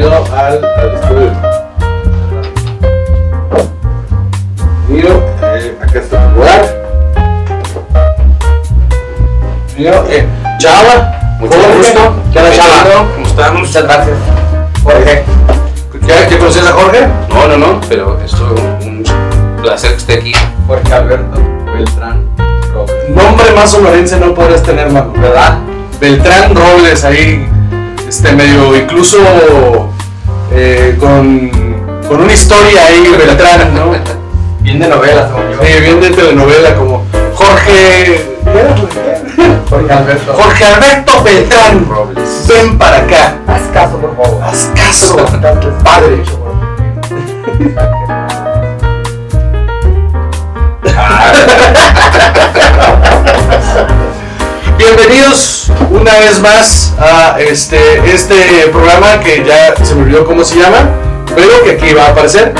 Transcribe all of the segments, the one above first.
bienvenido al, al estudio. Bienvenido, eh, acá está tu lugar. Bienvenido, eh, Chava. Mucho gusto. ¿Qué onda, Chava? ¿Cómo estamos? Muchas gracias. Jorge. ¿Ya, ¿Ya conoces a Jorge? No, no, no, pero es un placer que esté aquí. Jorge Alberto Beltrán Robles. Nombre más sonorense no podrías tener, mano. ¿Verdad? Beltrán Robles ahí, este medio incluso eh, con, con una historia ahí, Beltrán, ¿no? Bien de novela, yo. Sí, bien de telenovela como Jorge. Jorge Alberto. Jorge Alberto Beltrán Robles. Ven para acá. Haz caso, por favor. Haz caso. Padre. Bienvenidos una vez más a este, este programa que ya se me olvidó cómo se llama, pero que aquí va a aparecer.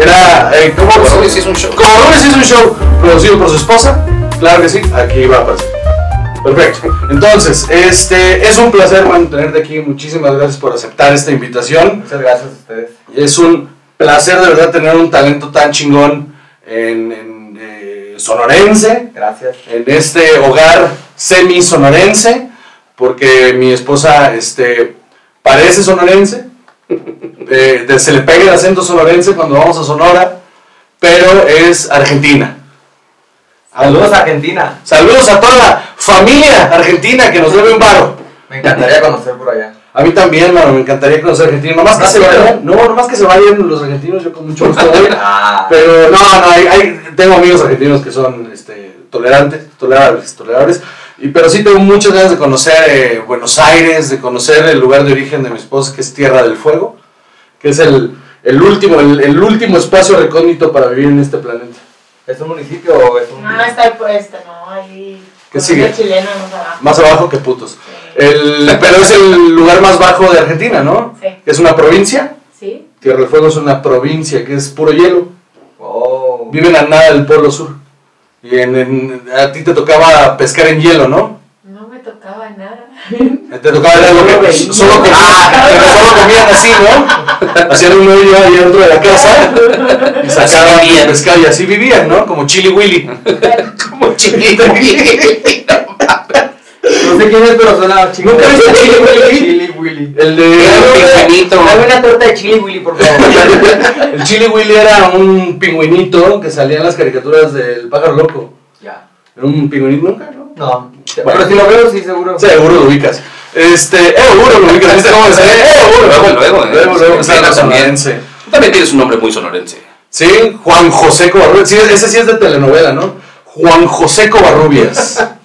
Era, eh, ¿cómo Como Robles es un show. Como Robles hizo un show producido por su esposa, claro que sí, aquí va a aparecer. Perfecto. Entonces, este, es un placer, man, tenerte aquí. Muchísimas gracias por aceptar esta invitación. Muchas gracias a ustedes. Es un placer de verdad tener un talento tan chingón en, en, eh, sonorense, Gracias. en este hogar semi-sonorense, porque mi esposa este, parece sonorense, eh, de- se le pega el acento sonorense cuando vamos a Sonora, pero es argentina. Saludos a Argentina. Saludos a toda la familia argentina que nos debe un varo. Me encantaría conocer por allá. A mí también, mano, me encantaría conocer Argentina. Nomás que ¿No se has ido? vayan, no, nomás que se vayan los argentinos, yo con mucho gusto voy. Ah. Pero no, no, hay, hay- tengo amigos argentinos que son este, tolerantes, tolerables, tolerables. Y, pero sí tengo muchas ganas de conocer eh, Buenos Aires, de conocer el lugar de origen de mi esposa, que es Tierra del Fuego, que es el, el último, el, el último espacio recóndito para vivir en este planeta. ¿Es un municipio o es un.? No, está el puesto, no, ahí. ¿Qué sigue? una chilena más abajo. Más abajo que putos. Sí. El, pero es el lugar más bajo de Argentina, ¿no? Sí. Es una provincia. ¿Sí? Tierra del Fuego es una provincia que es puro hielo. Oh. Viven a nada del Polo Sur. Y en, en- a ti te tocaba pescar en hielo, ¿no? No me tocaba nada. Te tocaba lo que solo, com- pero solo comían así, ¿no? Hacían un hoyo ahí dentro de la casa y sacaban pescado y así vivían, ¿no? Como Chili Willy. Como chiquito. No sé quién es, pero suena chico. ¿Nunca viste Chili Willy? Chili Willy. El de pingüinito. Dame una torta de chili Willy, por favor. el Chili Willy era un pingüinito que salía en las caricaturas del pájaro loco. ya. Era un pingüinito nunca, ¿no? No. Bueno. Pero si lo veo, sí, seguro. Seguro lo ubicas. Este, eh, seguro lo ubicas. ¿Viste cómo me sale? Eh, seguro. Luego, luego, eh. Luego, también. sonorense. Tú también tienes un nombre muy sonorense. Sí, Juan José Covarrubias. Sí, ese sí es de telenovela, ¿no? Juan José Covarrubias.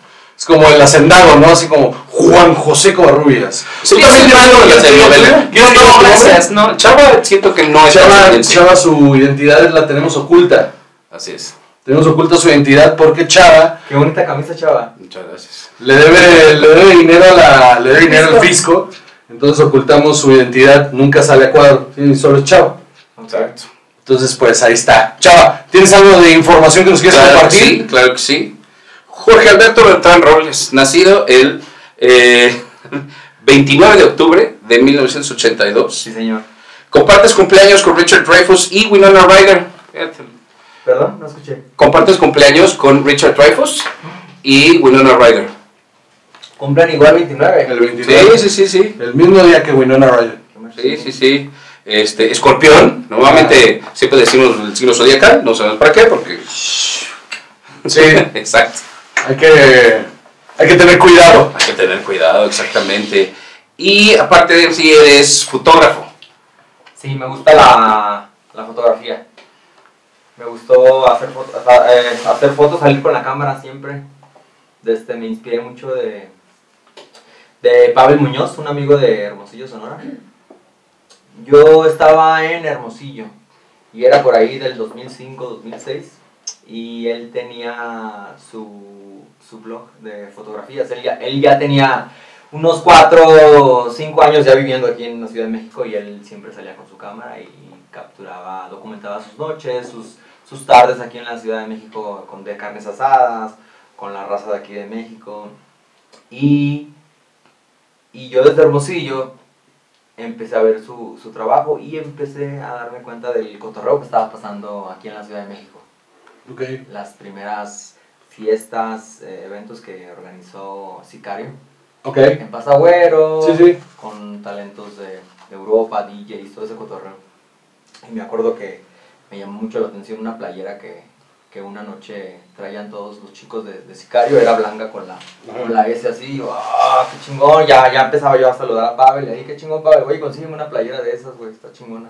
Es como el hacendado, ¿no? Así como Juan José Covarrubias. Sí, ¿Tú de la la telenovela. que No, gracias. No, Chava siento que no es Chava. Chava, su identidad la tenemos oculta. Así es. Tenemos oculta su identidad porque Chava Qué bonita camisa, chava. Muchas gracias. le debe, le debe dinero a la, le debe dinero al fisco. Entonces ocultamos su identidad, nunca sale a cuadro. Sí, solo es Chava. Exacto. Entonces, pues ahí está. Chava, ¿tienes algo de información que nos Claro que compartir? sí, claro que sí. Jorge Alberto Beltrán Robles, nacido el eh, 29 de octubre de 1982. Sí, señor. Compartes cumpleaños con Richard Dreyfuss y Winona Ryder. Perdón, no escuché. Compartes cumpleaños con Richard Dreyfuss y Winona Ryder. Cumplan igual 29. El 29. Sí, sí, sí, sí. El mismo día que Winona Ryder. Sí, sí, sí. Este, escorpión, normalmente siempre decimos el signo zodiacal, no sabemos para qué, porque... Sí, Exacto. Hay que, hay que tener cuidado. Hay que tener cuidado, exactamente. Y aparte de sí, eres fotógrafo. Sí, me gusta la, la fotografía. Me gustó hacer, foto- eh, hacer fotos, salir con la cámara siempre. Desde, me inspiré mucho de, de Pavel Muñoz, un amigo de Hermosillo, Sonora. Yo estaba en Hermosillo y era por ahí del 2005-2006 y él tenía su, su blog de fotografías. Él ya, él ya tenía unos 4 o 5 años ya viviendo aquí en la Ciudad de México y él siempre salía con su cámara y capturaba, documentaba sus noches, sus, sus tardes aquí en la Ciudad de México con de carnes asadas, con la raza de aquí de México. Y, y yo desde Hermosillo empecé a ver su, su trabajo y empecé a darme cuenta del cotorreo que estaba pasando aquí en la Ciudad de México. Ok. Las primeras fiestas, eh, eventos que organizó Sicario Ok. en Pasagüero, Sí, sí. con talentos de, de Europa, DJs, todo ese cotorreo. Y me acuerdo que me llamó mucho la atención una playera que, que una noche traían todos los chicos de, de Sicario, era blanca con la, con la S así, ¡ah, qué chingón! Ya, ya empezaba yo a saludar a Pavel, y ahí, qué chingón, Pavel, güey, consígueme una playera de esas, güey, está chingona.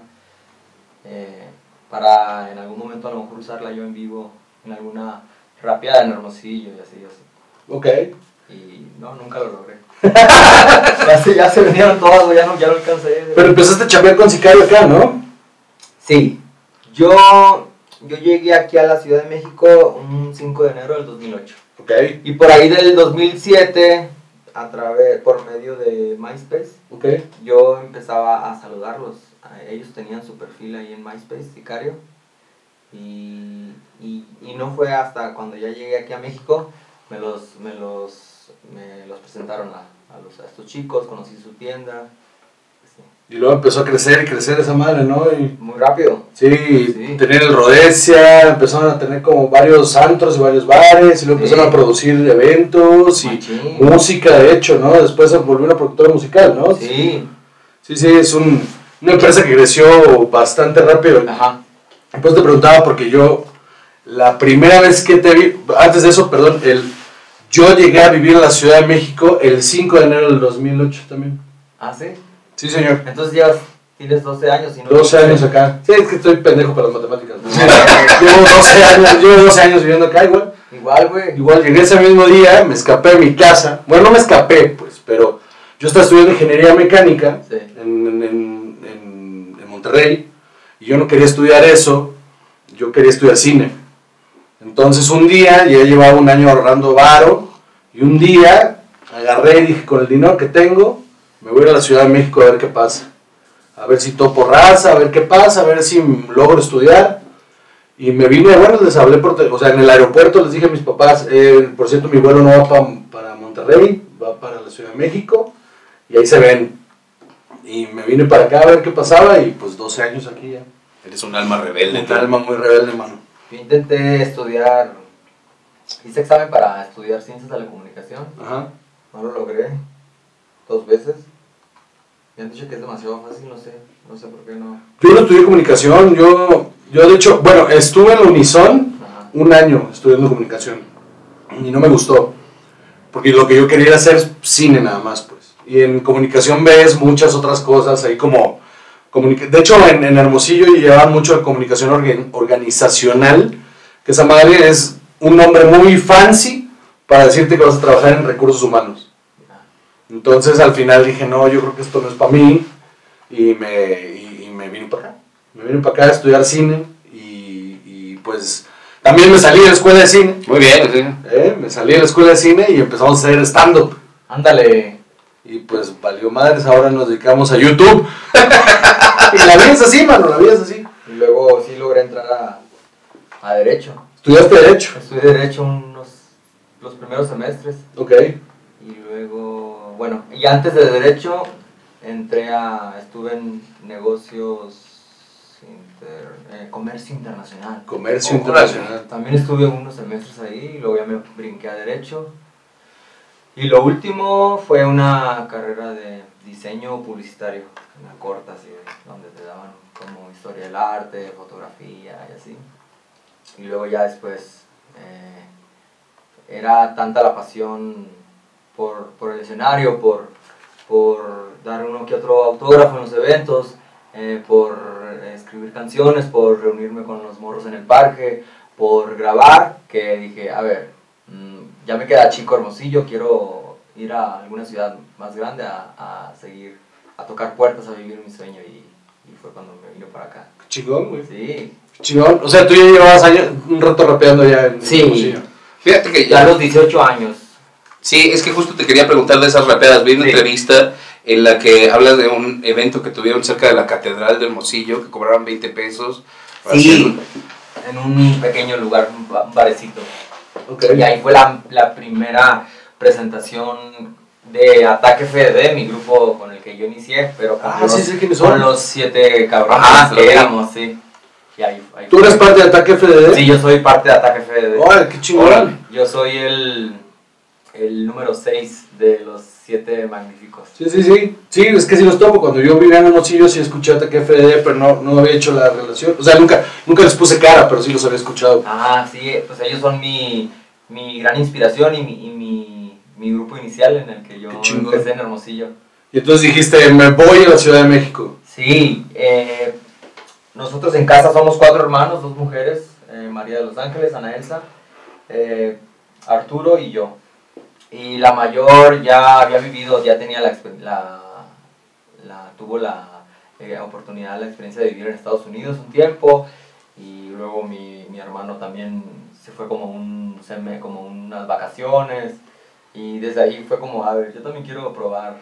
Eh, para en algún momento a lo mejor usarla yo en vivo, en alguna rapeada en Hermosillo y así, así. Ok. Y no, nunca lo logré. Así ya se vinieron todas, ya no, ya no alcancé. Pero empezaste a chambear con Sicario acá, ¿no? Sí, yo, yo llegué aquí a la Ciudad de México un 5 de enero del 2008. Ok. Y por ahí del 2007, a través, por medio de MySpace, Ok. yo empezaba a saludarlos. A- Ellos tenían su perfil ahí en MySpace, Sicario. Y, y, y no fue hasta cuando ya llegué aquí a México, me los, me los, me los presentaron a, a, los, a estos chicos, conocí su tienda. Sí, Y luego empezó a crecer y crecer esa madre, ¿no? Y Muy rápido. sí, Sí. tener el Rodesia, empezaron a tener como varios antros y varios bares, y luego Sí. empezaron a producir eventos y Machín. música, de hecho, ¿no? Después se volvió una productora musical, ¿no? Sí, Sí, sí, es un, una empresa que creció bastante rápido. ajá. Después te preguntaba porque yo, la primera vez que te vi, antes de eso, perdón, el, yo llegué a vivir en la Ciudad de México el 5 de enero del 2008 también. Ah, sí. Sí, señor. Entonces ya tienes 12 años y no 12 años acá. Sí, es que estoy pendejo para las matemáticas. ¿no? llevo, 12 años, llevo 12 años viviendo acá igual. Igual, güey. Igual llegué ese mismo día, me escapé de mi casa. Bueno, no me escapé, pues, pero yo estaba estudiando ingeniería mecánica Sí. en, en, en- en Monterrey y yo no quería estudiar eso, yo quería estudiar cine. Entonces un día, ya llevaba un año ahorrando varo y un día agarré y dije, con el dinero que tengo, me voy a la Ciudad de México a ver qué pasa. A ver si topo raza, a ver qué pasa, a ver si logro estudiar. Y me vine, bueno, les hablé por, o sea, en el aeropuerto les dije a mis papás, eh, por cierto, mi vuelo no va pa- para Monterrey, va para la Ciudad de México, y ahí se ven. Y me vine para acá a ver qué pasaba, y pues 12 años aquí ya. Eres un alma rebelde. Un alma muy rebelde, mano. Yo intenté estudiar, hice examen para estudiar ciencias de la comunicación, Ajá. no lo logré, dos veces. Me han dicho que es demasiado fácil, no sé, no sé por qué no. Yo no estudié comunicación, yo, yo de hecho, bueno, estuve en la Unison Ajá. un año estudiando comunicación, y no me gustó, porque lo que yo quería era hacer cine nada más, pues. Y en comunicación ves muchas otras cosas, ahí como... De hecho, en, en Hermosillo llevaban mucho de comunicación organ- organizacional, que esa madre es un nombre muy fancy para decirte que vas a trabajar en recursos humanos. Entonces al final dije, no, yo creo que esto no es para mí, y me, y, y me vine para acá. Me vine para acá a estudiar cine, y, y, pues también me salí de la escuela de cine, Muy bien, sí. ¿eh? me salí de la escuela de cine y empezamos a hacer stand-up. Ándale, Y pues valió madres, ahora nos dedicamos a YouTube. y la vida es así, mano, la vida es así. y luego sí logré entrar a, a Derecho. Estudiaste Derecho. Estudié Derecho unos, los primeros semestres. Ok. Y luego, bueno, y antes de Derecho, entré a, estuve en negocios, inter- eh, comercio internacional. Comercio internacional. También estuve unos semestres ahí y luego ya me brinqué a Derecho. Y lo último fue una carrera de diseño publicitario, una corta así, donde te daban como historia del arte, fotografía y así. Y luego ya después eh, era tanta la pasión por, por el escenario, por, por dar uno que otro autógrafo en los eventos, eh, por escribir canciones, por reunirme con los morros en el parque, por grabar, que dije, a ver, mm, ya me queda chico Hermosillo, quiero ir a alguna ciudad más grande a, a seguir, a tocar puertas, a vivir mi sueño y, y fue cuando me vine para acá. Chingón, güey. Sí, Chingón. O sea, tú ya llevabas años, un rato rapeando ya en Sí. Hermosillo. Fíjate que ya a los 18 años. Sí, es que justo te quería preguntar de esas rapeadas. Vi una Sí. entrevista en la que hablas de un evento que tuvieron cerca de la Catedral de Hermosillo, que cobraban 20 pesos. para Sí, hacer- en un pequeño lugar, un barecito. Y ahí fue la, la primera presentación de Ataque FD, mi grupo con el que yo inicié, pero con, Ah, los, sí son. los siete cabrones Ah, que éramos, sí. Y ahí, ahí ¿Tú eres parte de Ataque FDD? Sí, yo soy parte de Ataque FD. Órale, qué chingón. Yo soy el, el número 6 de los siete magníficos. Sí, sí, sí. Sí, es que sí los topo. Cuando yo vivía en Hermosillo sí escuché Ataque FDD, pero no, no había hecho la relación. O sea, nunca, nunca les puse cara, pero sí los había escuchado. Ah, sí, pues ellos son mi, mi gran inspiración y, mi, y mi, mi grupo inicial en el que yo empecé en Hermosillo. Y entonces dijiste, me voy a la Ciudad de México. Sí, eh, nosotros en casa somos cuatro hermanos, dos mujeres, eh, María de los Ángeles, Ana Elsa, eh, Arturo y yo. Y la mayor ya había vivido, ya tenía la, la, la- tuvo la eh, oportunidad, la experiencia de vivir en Estados Unidos un tiempo y luego mi, mi hermano también se fue como, un, seme- como unas vacaciones y desde ahí fue como, a ver, yo también quiero probar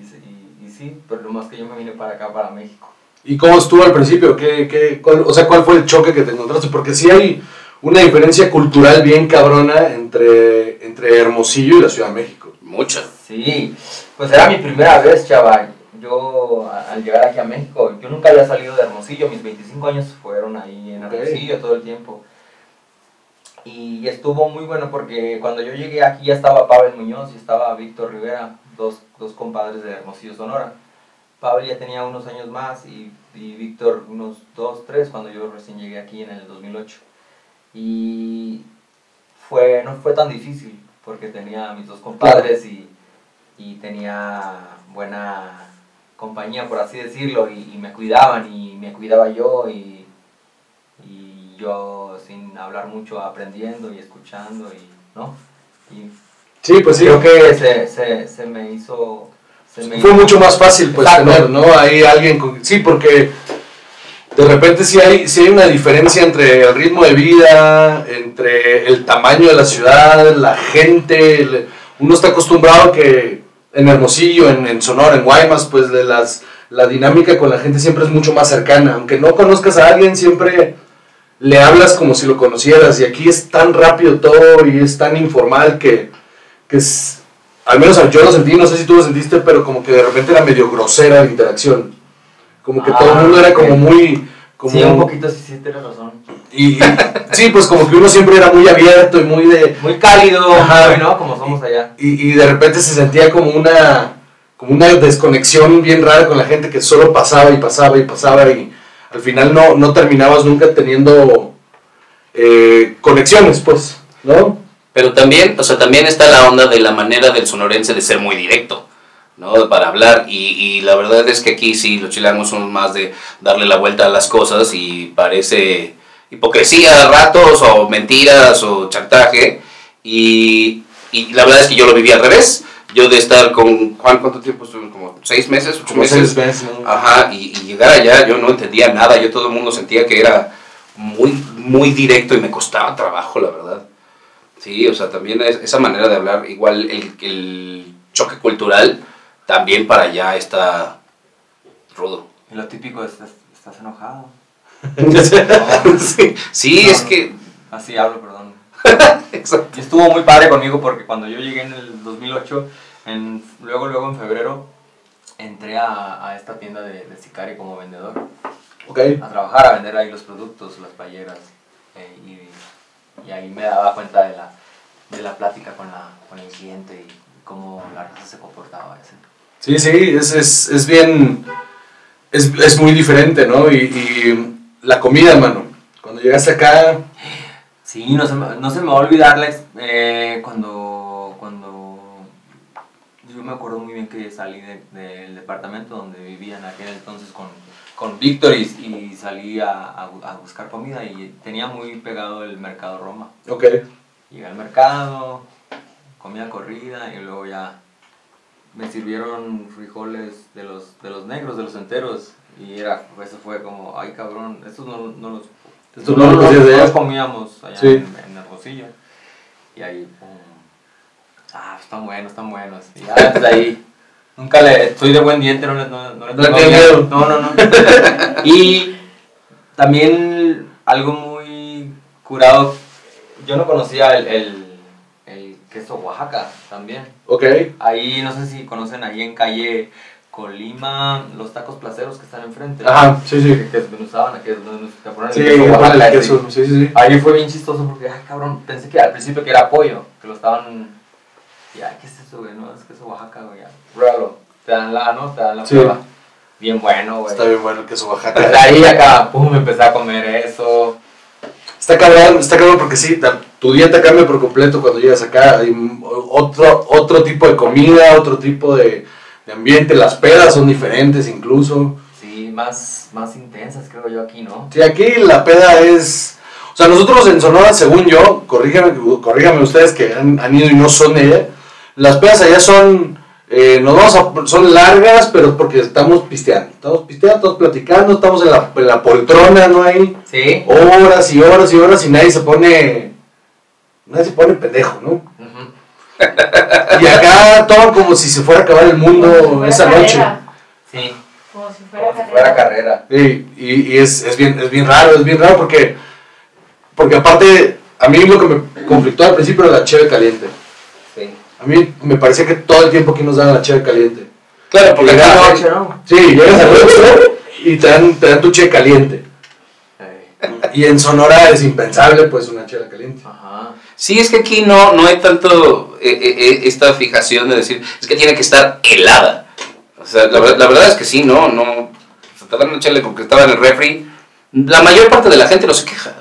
y, se- y, y sí, pero lo más que yo me vine para acá, para México. ¿Y cómo estuvo al principio? ¿Qué, qué, cuál- o sea, ¿cuál fue el choque que te encontraste? Porque sí hay una diferencia cultural bien cabrona entre, entre Hermosillo y la Ciudad de México. Mucha. Sí, pues era mi primera vez, chaval. Yo al llegar aquí a México, yo nunca había salido de Hermosillo, mis 25 años fueron ahí en. Hermosillo todo el tiempo. Y estuvo muy bueno porque cuando yo llegué aquí ya estaba Pavel Muñoz y estaba Víctor Rivera, dos, dos compadres de Hermosillo, Sonora. Pavel ya tenía unos años más y, y Víctor unos dos, tres cuando yo recién llegué aquí en el 2008. Y fue, no fue tan difícil porque tenía a mis dos compadres y, y tenía buena compañía, por así decirlo, y, me cuidaban y me cuidaba yo yo sin hablar mucho aprendiendo y escuchando y, ¿no? Y Sí, pues sí. creo que se, se, se me hizo... Se me Fue hizo- mucho más fácil pues Exacto. tener, ¿no? Ahí alguien con... Sí, porque de repente sí hay, sí hay una diferencia entre el ritmo de vida, entre el tamaño de la ciudad, la gente. el- Uno está acostumbrado que en Hermosillo, en, en Sonora, en Guaymas, pues de las, la dinámica con la gente siempre es mucho más cercana. Aunque no conozcas a alguien, siempre le hablas como si lo conocieras. Y aquí es tan rápido todo y es tan informal que, que es, al menos yo lo sentí, no sé si tú lo sentiste, pero como que de repente era medio grosera la interacción. Como que Ah, todo el mundo era como muy... Como, Sí, un poquito sí, sí, tienes razón. y, y- sí, pues como que uno siempre era muy abierto y muy de... Muy cálido, Ajá. Como somos allá. Y, y de repente se sentía como una, como una desconexión bien rara con la gente que solo pasaba y pasaba y pasaba y al final no, no terminabas nunca teniendo eh, conexiones, pues, ¿no? Pero también, o sea, también está la onda de la manera del sonorense de ser muy directo, ¿no? Para hablar. Y, y la verdad es que aquí sí, los chilangos somos más de darle la vuelta a las cosas y parece hipocresía a ratos o mentiras o chantaje. Y, y la verdad es que yo lo viví al revés. Yo de estar con Juan, ¿cuánto tiempo estuve? Como seis meses, ocho Como meses. seis veces, ¿no? Ajá, y, y llegar allá yo no entendía nada, yo todo el mundo sentía que era muy, muy directo y me costaba trabajo, la verdad. Sí, o sea, también es- esa manera de hablar, igual el, el choque cultural, también para allá está rudo. Y lo típico es, es- estás enojado. sí, sí, No, es que... Así hablo, perdón. Exacto. Y estuvo muy padre conmigo porque cuando yo llegué en el 2008, en, luego, luego en febrero, entré a, a esta tienda de, de Sicari como vendedor. Ok. A trabajar, a vender ahí los productos, las playeras. eh, y, y ahí me daba cuenta de la, de la plática con, la, con el cliente y cómo la raza se comportaba. así. Sí, sí, es, es, es bien, es, es muy diferente, ¿no? Y, y la comida, hermano, cuando llegaste acá, Sí, no se me, no se me va a olvidar la eh, cuando, cuando yo me acuerdo muy bien que salí de- del departamento donde vivía en aquel entonces con, con Víctor y, y salí a, a buscar comida y tenía muy pegado el mercado Roma. ok, Llegué al mercado, comida corrida y luego ya me sirvieron frijoles de los, de los negros, de los enteros y era, eso fue como, ay cabrón, estos no, no los Estos no los conocías de no allá. los comíamos allá Sí. en, en Hermosillo. Y ahí, pum. Ah, están buenos, están buenos. Y ya desde ahí. Nunca le. Soy de buen diente, no le, no, no le tengo miedo. No, no, no. y también algo muy curado. Yo no conocía el, el, el queso Oaxaca también. Ok. Ahí, no sé si conocen, ahí en calle Colima, los tacos placeros que están enfrente. Ajá, sí, sí. Que, que desmenuzaban, que desmenuz- que ponen el Sí, queso el sí. queso, sí, sí, sí. Ahí fue bien chistoso porque, ay, cabrón, pensé que al principio que era pollo, que lo estaban. Y, ay, ¿qué es eso, güey? No, es queso Oaxaca, güey. ya. Pruébalo. Te dan la, ¿no? Te dan la Sí. prueba. Bien bueno, güey. Está bien bueno el queso Desde Oaxaca. ahí acá, pum, empecé a comer eso. Está cabrón, está cabrón porque sí, ta- tu dieta cambia por completo cuando llegas acá. Hay otro, otro tipo de comida, otro tipo de, de ambiente. Las pedas son diferentes incluso. Sí, más, más intensas, creo yo, aquí, ¿no? Sí, aquí la peda es... O sea, nosotros en Sonora, según yo, corríjame, corríjame ustedes que han, han ido y no son ella, las pedas allá son... eh, nos vamos a, son largas, pero porque estamos pisteando. Estamos pisteando, estamos platicando, estamos en la, en la poltrona, ¿no hay? Sí. Horas y horas y horas y nadie se pone... Nadie se pone pendejo, ¿no? Y acá todo como si se fuera a acabar el mundo esa noche. Sí, Como si fuera como si carrera. fuera carrera. Sí, y, y es, es, bien, es bien raro, es bien raro porque, porque aparte, a mí lo que me conflictó al principio era la cheve caliente. Sí. A mí me parecía que todo el tiempo aquí nos daban la cheve caliente. Claro, porque Llegas acá- a- noche, ¿no? Sí, llegas a noche y te dan, te dan tu cheve caliente. Y en Sonora es impensable, pues, una cheve caliente. Ajá. Sí, es que aquí no, no hay tanto esta fijación de decir, es que tiene que estar helada. O sea, la, verdad- la verdad es que sí, no, no. Se te dan una chela porque estaba en el refri. La mayor parte de la gente no se queja.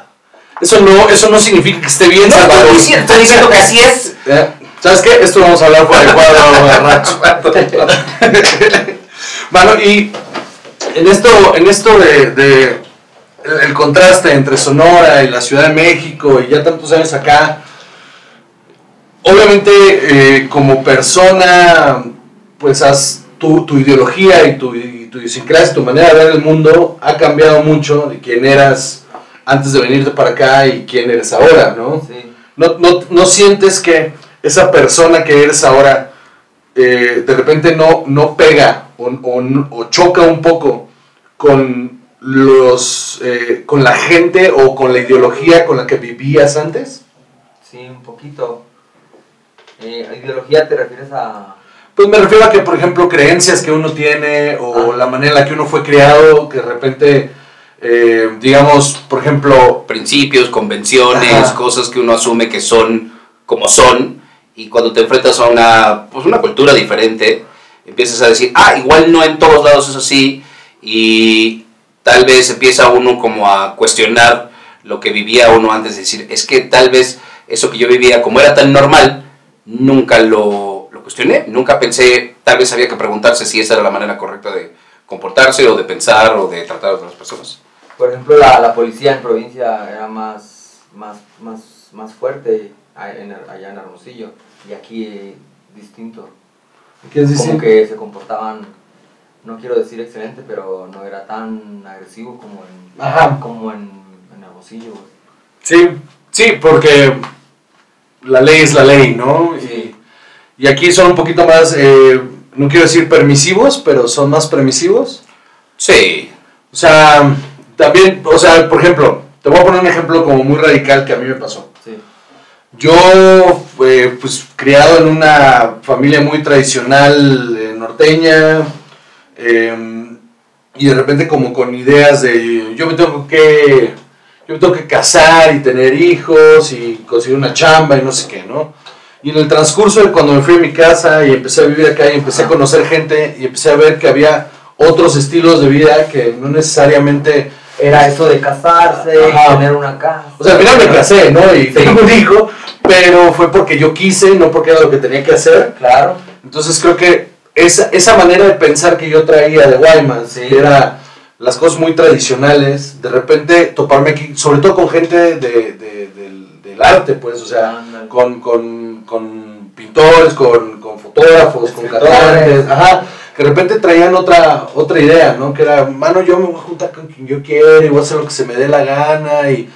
Eso no, eso no significa que esté bien, No, Salvador. estoy diciendo, estoy diciendo que así es. ¿Eh? ¿Sabes qué? Esto vamos a hablar fuera de cuadro. Bueno, y en esto, en esto de, de el, el contraste entre Sonora y la Ciudad de México y ya tantos años acá, obviamente eh, como persona, pues has, tu, tu ideología y tu, y tu idiosincrasia, tu manera de ver el mundo ha cambiado mucho de quién eras antes de venirte para acá y quién eres ahora, ¿no? Sí. ¿No, no, no sientes que esa persona que eres ahora eh, de repente no, no pega o, o- o choca un poco con los eh, con la gente o con la ideología con la que vivías antes? Sí, un poquito. Eh, ¿a ideología te refieres a...? Pues me refiero a que, por ejemplo, creencias que uno tiene o Ah. la manera en la que uno fue criado, que de repente, eh, digamos, por ejemplo, Principios, convenciones, Ajá. cosas que uno asume que son como son. Y cuando te enfrentas a una, pues una cultura diferente, empiezas a decir, ah, igual no en todos lados es así. Y tal vez empieza uno como a cuestionar lo que vivía uno antes de decir, es que tal vez eso que yo vivía, como era tan normal, nunca lo, lo cuestioné, nunca pensé, tal vez había que preguntarse si esa era la manera correcta de comportarse o de pensar o de tratar a otras personas. Por ejemplo, la, la policía en provincia era más, más, más, más fuerte a- en el- allá en Hermosillo. Y aquí eh, distinto. ¿qué es Como que se comportaban, no quiero decir excelente, pero no era tan agresivo como en, Ajá. como en, en Hermosillo. Sí, sí, porque la ley es la ley, ¿no? Sí. Y, y aquí son un poquito más, eh, no quiero decir permisivos, pero son más permisivos. Sí, O sea, también, o sea, por ejemplo, te voy a poner un ejemplo como muy radical que a mí me pasó. Sí. Yo, eh, pues, criado en una familia muy tradicional eh, norteña, eh, y de repente como con ideas de yo me tengo que, yo me tengo que casar y tener hijos y conseguir una chamba y no sé qué, ¿no? Y en el transcurso de cuando me fui a mi casa y empecé a vivir acá y empecé a conocer gente y empecé a ver que había otros estilos de vida que no necesariamente Era eso de casarse, Ajá. tener una casa. o sea, al final me casé, ¿no? Y tengo un hijo, pero fue porque yo quise, no porque era lo que tenía que hacer. Claro. Entonces creo que esa, esa manera de pensar que yo traía de Guaymas, Sí. que era las cosas muy tradicionales, de repente toparme aquí, sobre todo con gente de, de- del, del arte, pues, o sea, con, con, con pintores, con, con fotógrafos, con cantantes, ajá, que de repente traían otra, otra idea, ¿no? Que era, mano, yo me voy a juntar con quien yo quiera y voy a hacer lo que se me dé la gana y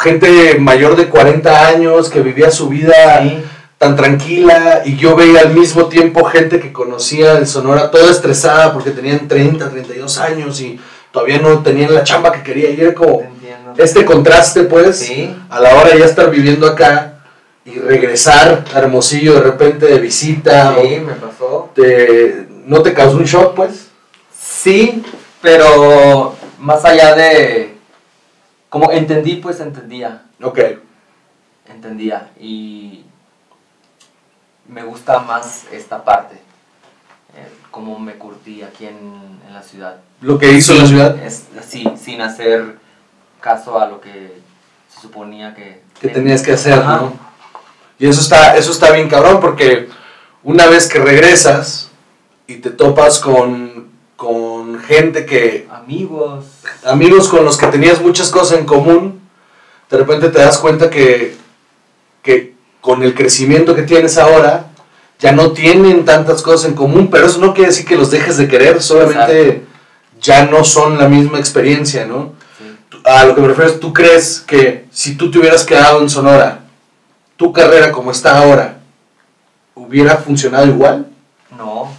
gente mayor de 40 años que vivía su vida Sí. Tan tranquila y yo veía al mismo tiempo gente que conocía el Sonora toda estresada porque tenían 30, 32 años y todavía no tenían la chamba que quería y era como entiendo. este contraste pues Sí. a la hora de ya estar viviendo acá y regresar a Hermosillo de repente de visita, o Sí, me pasó. te- ¿no te causó un shock pues? Sí, pero más allá de... Como entendí, pues entendía. Ok, entendía y me gusta más esta parte, eh, cómo me curtí aquí en, en la ciudad. lo que hizo la Sin- ciudad, Es, sí, sin hacer caso a lo que se suponía que... que tenías que hacer, Ajá. ¿no? Y eso está, eso está bien cabrón porque una vez que regresas y te topas con, con gente que, Amigos. amigos con los que tenías muchas cosas en común, de repente te das cuenta que, que con el crecimiento que tienes ahora, ya no tienen tantas cosas en común, pero eso no quiere decir que los dejes de querer, solamente ya no son la misma experiencia, ¿no? Sí. A lo que me refiero es, ¿tú crees que si tú te hubieras quedado en Sonora, tu carrera como está ahora, hubiera funcionado igual? No.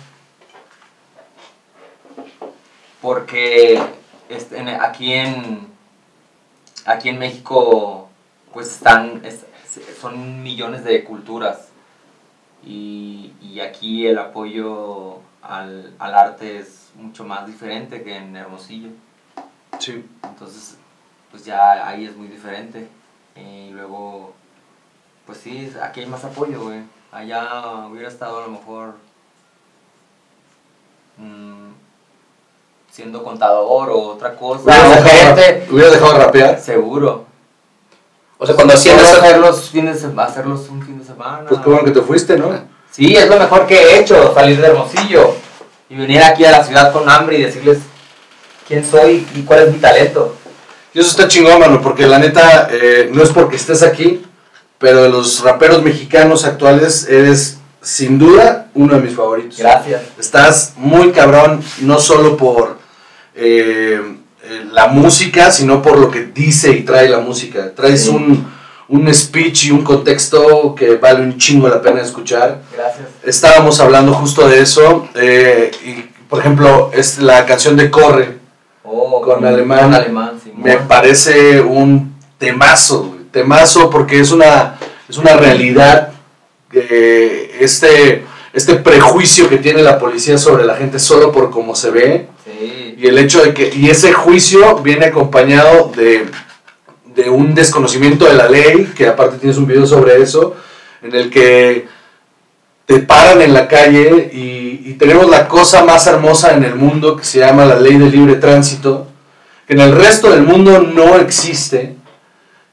Porque este, aquí en aquí en México pues están es- son millones de culturas y, y aquí el apoyo al, al arte es mucho más diferente que en Hermosillo. Sí. Entonces, pues ya ahí es muy diferente. Y luego, pues sí, aquí hay más apoyo, güey. Allá hubiera estado a lo mejor mm, siendo contador o otra cosa. ¿Hubieras o dejado, hubieras dejado de rapear? Seguro. O sea, cuando hacían esa- hacerlos, fines hacerlos un fin de semana. Pues qué bueno que te fuiste, ¿no? Sí, es lo mejor que he hecho, salir de Hermosillo y venir aquí a la ciudad con hambre y decirles quién soy y cuál es mi talento. Y eso está chingón, mano, porque la neta, eh, no es porque estés aquí, pero de los raperos mexicanos actuales eres sin duda uno de mis favoritos. Gracias. Estás muy cabrón, no solo por eh, eh, la música, sino por lo que dice y trae la música. Traes Sí. un, un speech y un contexto que vale un chingo la pena escuchar. Gracias. Estábamos hablando justo de eso, eh, y por ejemplo, es la canción de Corre, Oh, Con alemán. Con alemán, Simón. me parece un temazo, temazo porque es una, es una realidad, eh, este, este prejuicio que tiene la policía sobre la gente solo por cómo se ve Sí. y el hecho de que, y ese juicio viene acompañado de, de un desconocimiento de la ley, que aparte tienes un video sobre eso, en el que te paran en la calle y, y tenemos la cosa más hermosa en el mundo que se llama la ley de libre tránsito, que en el resto del mundo no existe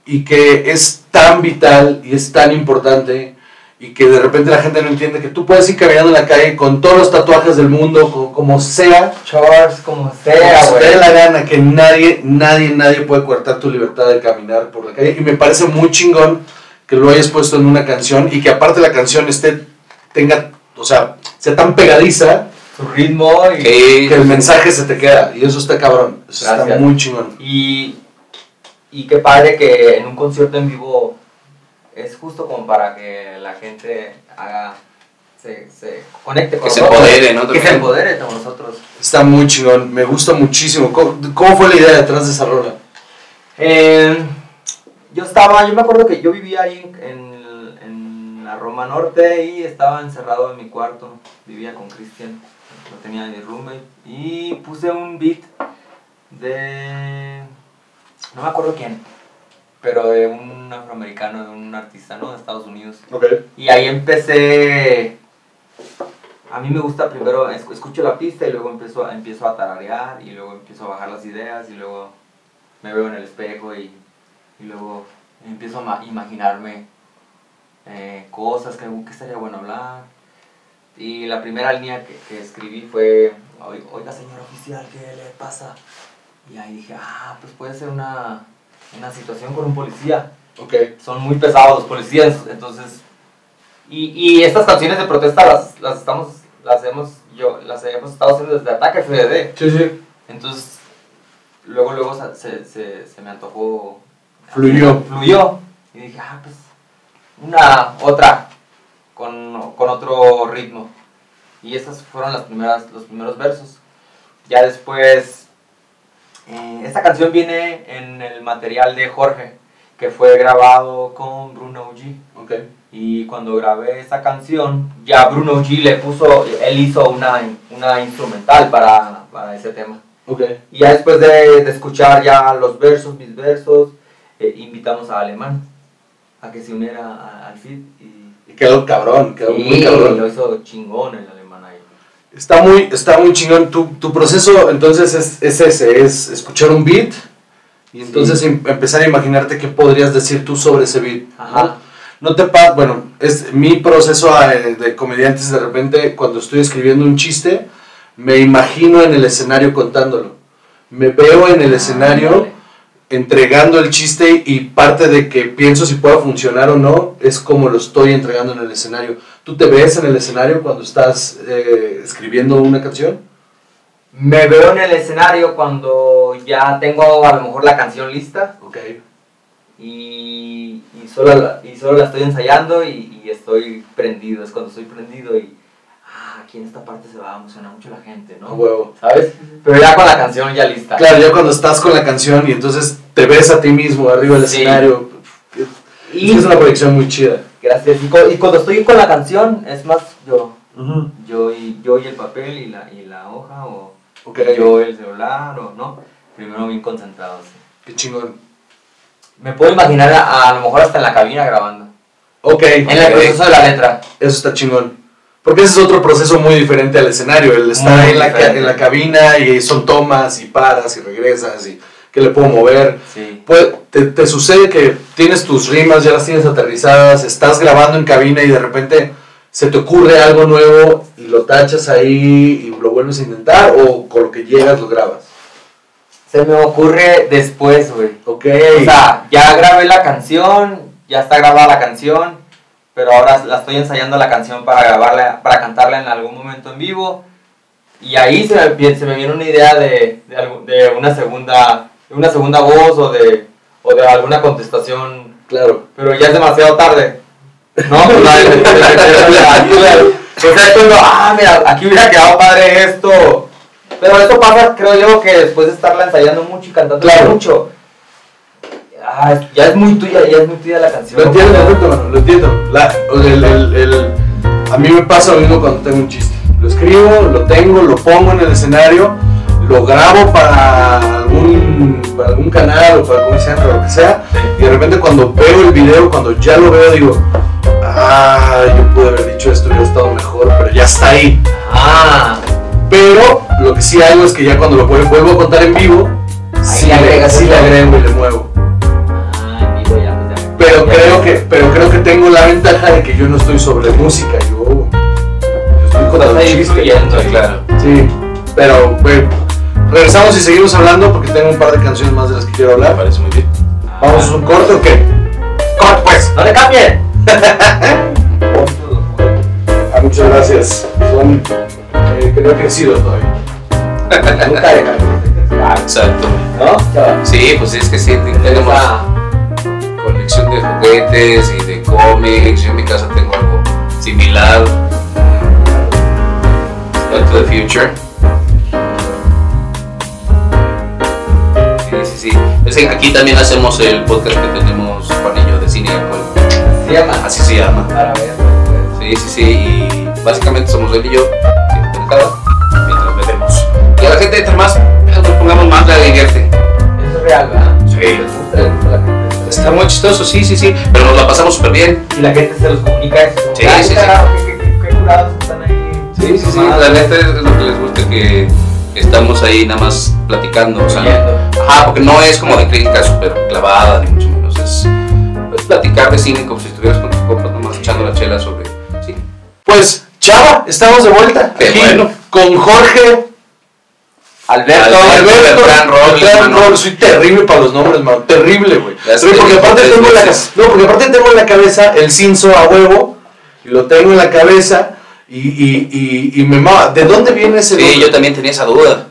y que es tan vital y es tan importante y que de repente la gente no entiende que tú puedes ir caminando en la calle con todos los tatuajes del mundo, co- como sea, Charles, como como sea, se te dé la gana, que nadie, nadie, nadie puede cortar tu libertad de caminar por la calle. Y me parece muy chingón que lo hayas puesto en una canción y que aparte la canción esté, tenga, o sea, sea tan pegadiza Su ritmo y, que el mensaje se te queda. Y eso está cabrón. Eso está muy chingón. y, y qué padre que en un concierto en vivo es justo como para que la gente haga, se, se conecte con Que se nosotros. empodere, ¿no? Que se empodere con nosotros. Está muy chingón. Me gusta muchísimo. ¿Cómo, cómo fue la idea detrás de esa rola? Eh, yo estaba, yo me acuerdo que yo vivía ahí en, en- en la Roma Norte y estaba encerrado en mi cuarto. Vivía con Cristian, lo tenía mi roommate. Y puse un beat de. No me acuerdo quién, pero de un afroamericano, de un artista, ¿no? De Estados Unidos. Ok. Y ahí empecé. A mí me gusta primero, esc- escucho la pista y luego empiezo a, empiezo a tararear y luego empiezo a bajar las ideas y luego me veo en el espejo y, y luego empiezo a ma- imaginarme eh, cosas que, que estaría bueno hablar. Y la primera línea que, que escribí fue, "Oi- oiga señor oficial, ¿qué le pasa? Y ahí dije, ah, pues puede ser una, una situación con un policía Ok. son muy pesados los policías, entonces... Y, y estas canciones de protesta las, las estamos, las hemos, yo, las hemos estado haciendo desde Ataque FDD, Sí, sí. entonces luego, luego se, se, se, se me antojó... Fluyó. Fluyó, y dije, ah, pues, una, otra, con, con otro ritmo. Y esas fueron las primeras, los primeros versos. Ya después, eh, esta canción viene en el material de Jorge, que fue grabado con Bruno G. Ok. Y cuando grabé esa canción, ya Bruno G le puso, él hizo una, una instrumental para, para ese tema. Ok. Y ya después de, de escuchar ya los versos, mis versos, eh, invitamos a Alemán a que se uniera al feed. Y, Y quedó cabrón, quedó muy y cabrón. lo hizo chingón el alemán. Está muy, está muy chingón. Tu, tu proceso entonces es, es ese, es escuchar un beat y entonces em- empezar a imaginarte qué podrías decir tú sobre ese beat. ¿no? Ajá. No te pa bueno, es mi proceso eh, de comediantes de repente cuando estoy escribiendo un chiste, me imagino en el escenario contándolo. Me veo en el escenario Ándale. entregando el chiste y parte de que pienso si pueda funcionar o no es como lo estoy entregando en el escenario. ¿Tú te ves en el escenario cuando estás eh, escribiendo una canción? Me veo en el escenario cuando ya tengo a lo mejor la canción lista Ok. y, y, solo, la, y solo la estoy ensayando y, y estoy prendido. Es cuando estoy prendido y ah, aquí en esta parte se va a emocionar mucho la gente, A ¿no? huevo. ¿Sabes? Pero ya con la canción ya lista. Claro, ya cuando estás con la canción y entonces te ves a ti mismo arriba del Sí. escenario. Y, es una proyección muy chida. gracias. Y, cu- y cuando estoy con la canción, es más yo. Yo y, yo y el papel y la, y la hoja o Ok. yo el celular o no. Primero bien concentrado. sí. Qué chingón. Me puedo imaginar a, a lo mejor hasta en la cabina grabando. Ok. En el proceso de la letra. Eso está chingón. Porque ese es otro proceso muy diferente al escenario. El estar en la, en la cabina y son tomas y paras y regresas y que le puedo mover. Sí. Te, te sucede que tienes tus rimas, ya las tienes aterrizadas, estás grabando en cabina y de repente se te ocurre algo nuevo y lo tachas ahí y lo vuelves a intentar o con lo que llegas lo grabas. Se me ocurre después, güey. Ok. O sea, ya grabé la canción, ya está grabada la canción, pero ahora la estoy ensayando la canción para grabarla, para cantarla en algún momento en vivo. Y ahí se me, se me viene una idea de, de, una segunda una segunda voz o de, o de alguna contestación, claro. pero ya es demasiado tarde. No, pues la- o sea, es cuando, ah, mira, aquí hubiera quedado padre esto. Pero eso pasa, creo yo, que después de estarla ensayando mucho y cantando Claro. mucho, ah, ya es muy tuya, ya es muy tuya la canción. Lo entiendo, mano, lo entiendo. La- el- el- el- a mí me pasa lo mismo cuando tengo un chiste. Lo escribo, lo tengo, lo pongo en el escenario, lo grabo para algún, para algún canal o para algún centro o lo que sea. Y de repente cuando veo el video, cuando ya lo veo, digo, ah, yo pude haber dicho esto, hubiera estado mejor, pero ya está ahí. Ah, Pero lo que sí hago es que ya cuando lo vuel- vuelvo a contar en vivo, sí, le sí le agrego y le muevo. ah, en vivo ya, pues ya. Pero ya- creo que, pero creo que tengo la ventaja de que yo no estoy sobre música, yo, yo estoy contando ahí chistes. Claro. Sí, pero bueno, regresamos y seguimos hablando porque tengo un par de canciones más de las que quiero Me hablar. parece muy bien. ¿Vamos a un corte o qué? ¡Corte pues! ¡No le cambien! Ah, muchas gracias. Son, eh, que no he crecido todavía. Nunca he Exacto. ¿No? Sí, pues es que sí, tenemos Esa- colección de juguetes y de cómics. Yo en mi casa tengo algo similar. Back to the Future. Sí, sí, sí. Es que aquí también hacemos el podcast que tenemos Juanillo de cine y alcohol. Se llama. Así se llama. Para ver. pues. Sí, sí, sí. Y básicamente somos él y yo, mientras bebemos. Y a la gente, entre más nos pongamos más, la divierte. Eso es real, ¿verdad? Sí. Les gusta, les gusta a la gente. Está muy chistoso, sí, sí, sí. Pero nos la pasamos súper bien. Y la gente se los comunica eso. Sí, "Ay, sí, sí. qué- curados están ahí. Sí, sí, sí. Mamadas". La neta es lo que les gusta que estamos ahí nada más platicando. O sea, ajá, porque no es como de crítica súper clavada, ni mucho menos. Es pues, platicar de cine como si estuvieras con tus compas, nomás echando la chela sobre cine. Pues, Chava, estamos de vuelta. Qué aquí bueno. Con Jorge Alberto. Alberto. Mano. Robles. Soy terrible para los nombres, mano. Terrible, güey. Porque aparte tengo la, no, porque aparte tengo en la cabeza el cinzo a huevo. Y lo tengo en la cabeza. Y, y, y, y me mama. ¿De dónde viene ese Sí, nombre? yo también tenía esa duda.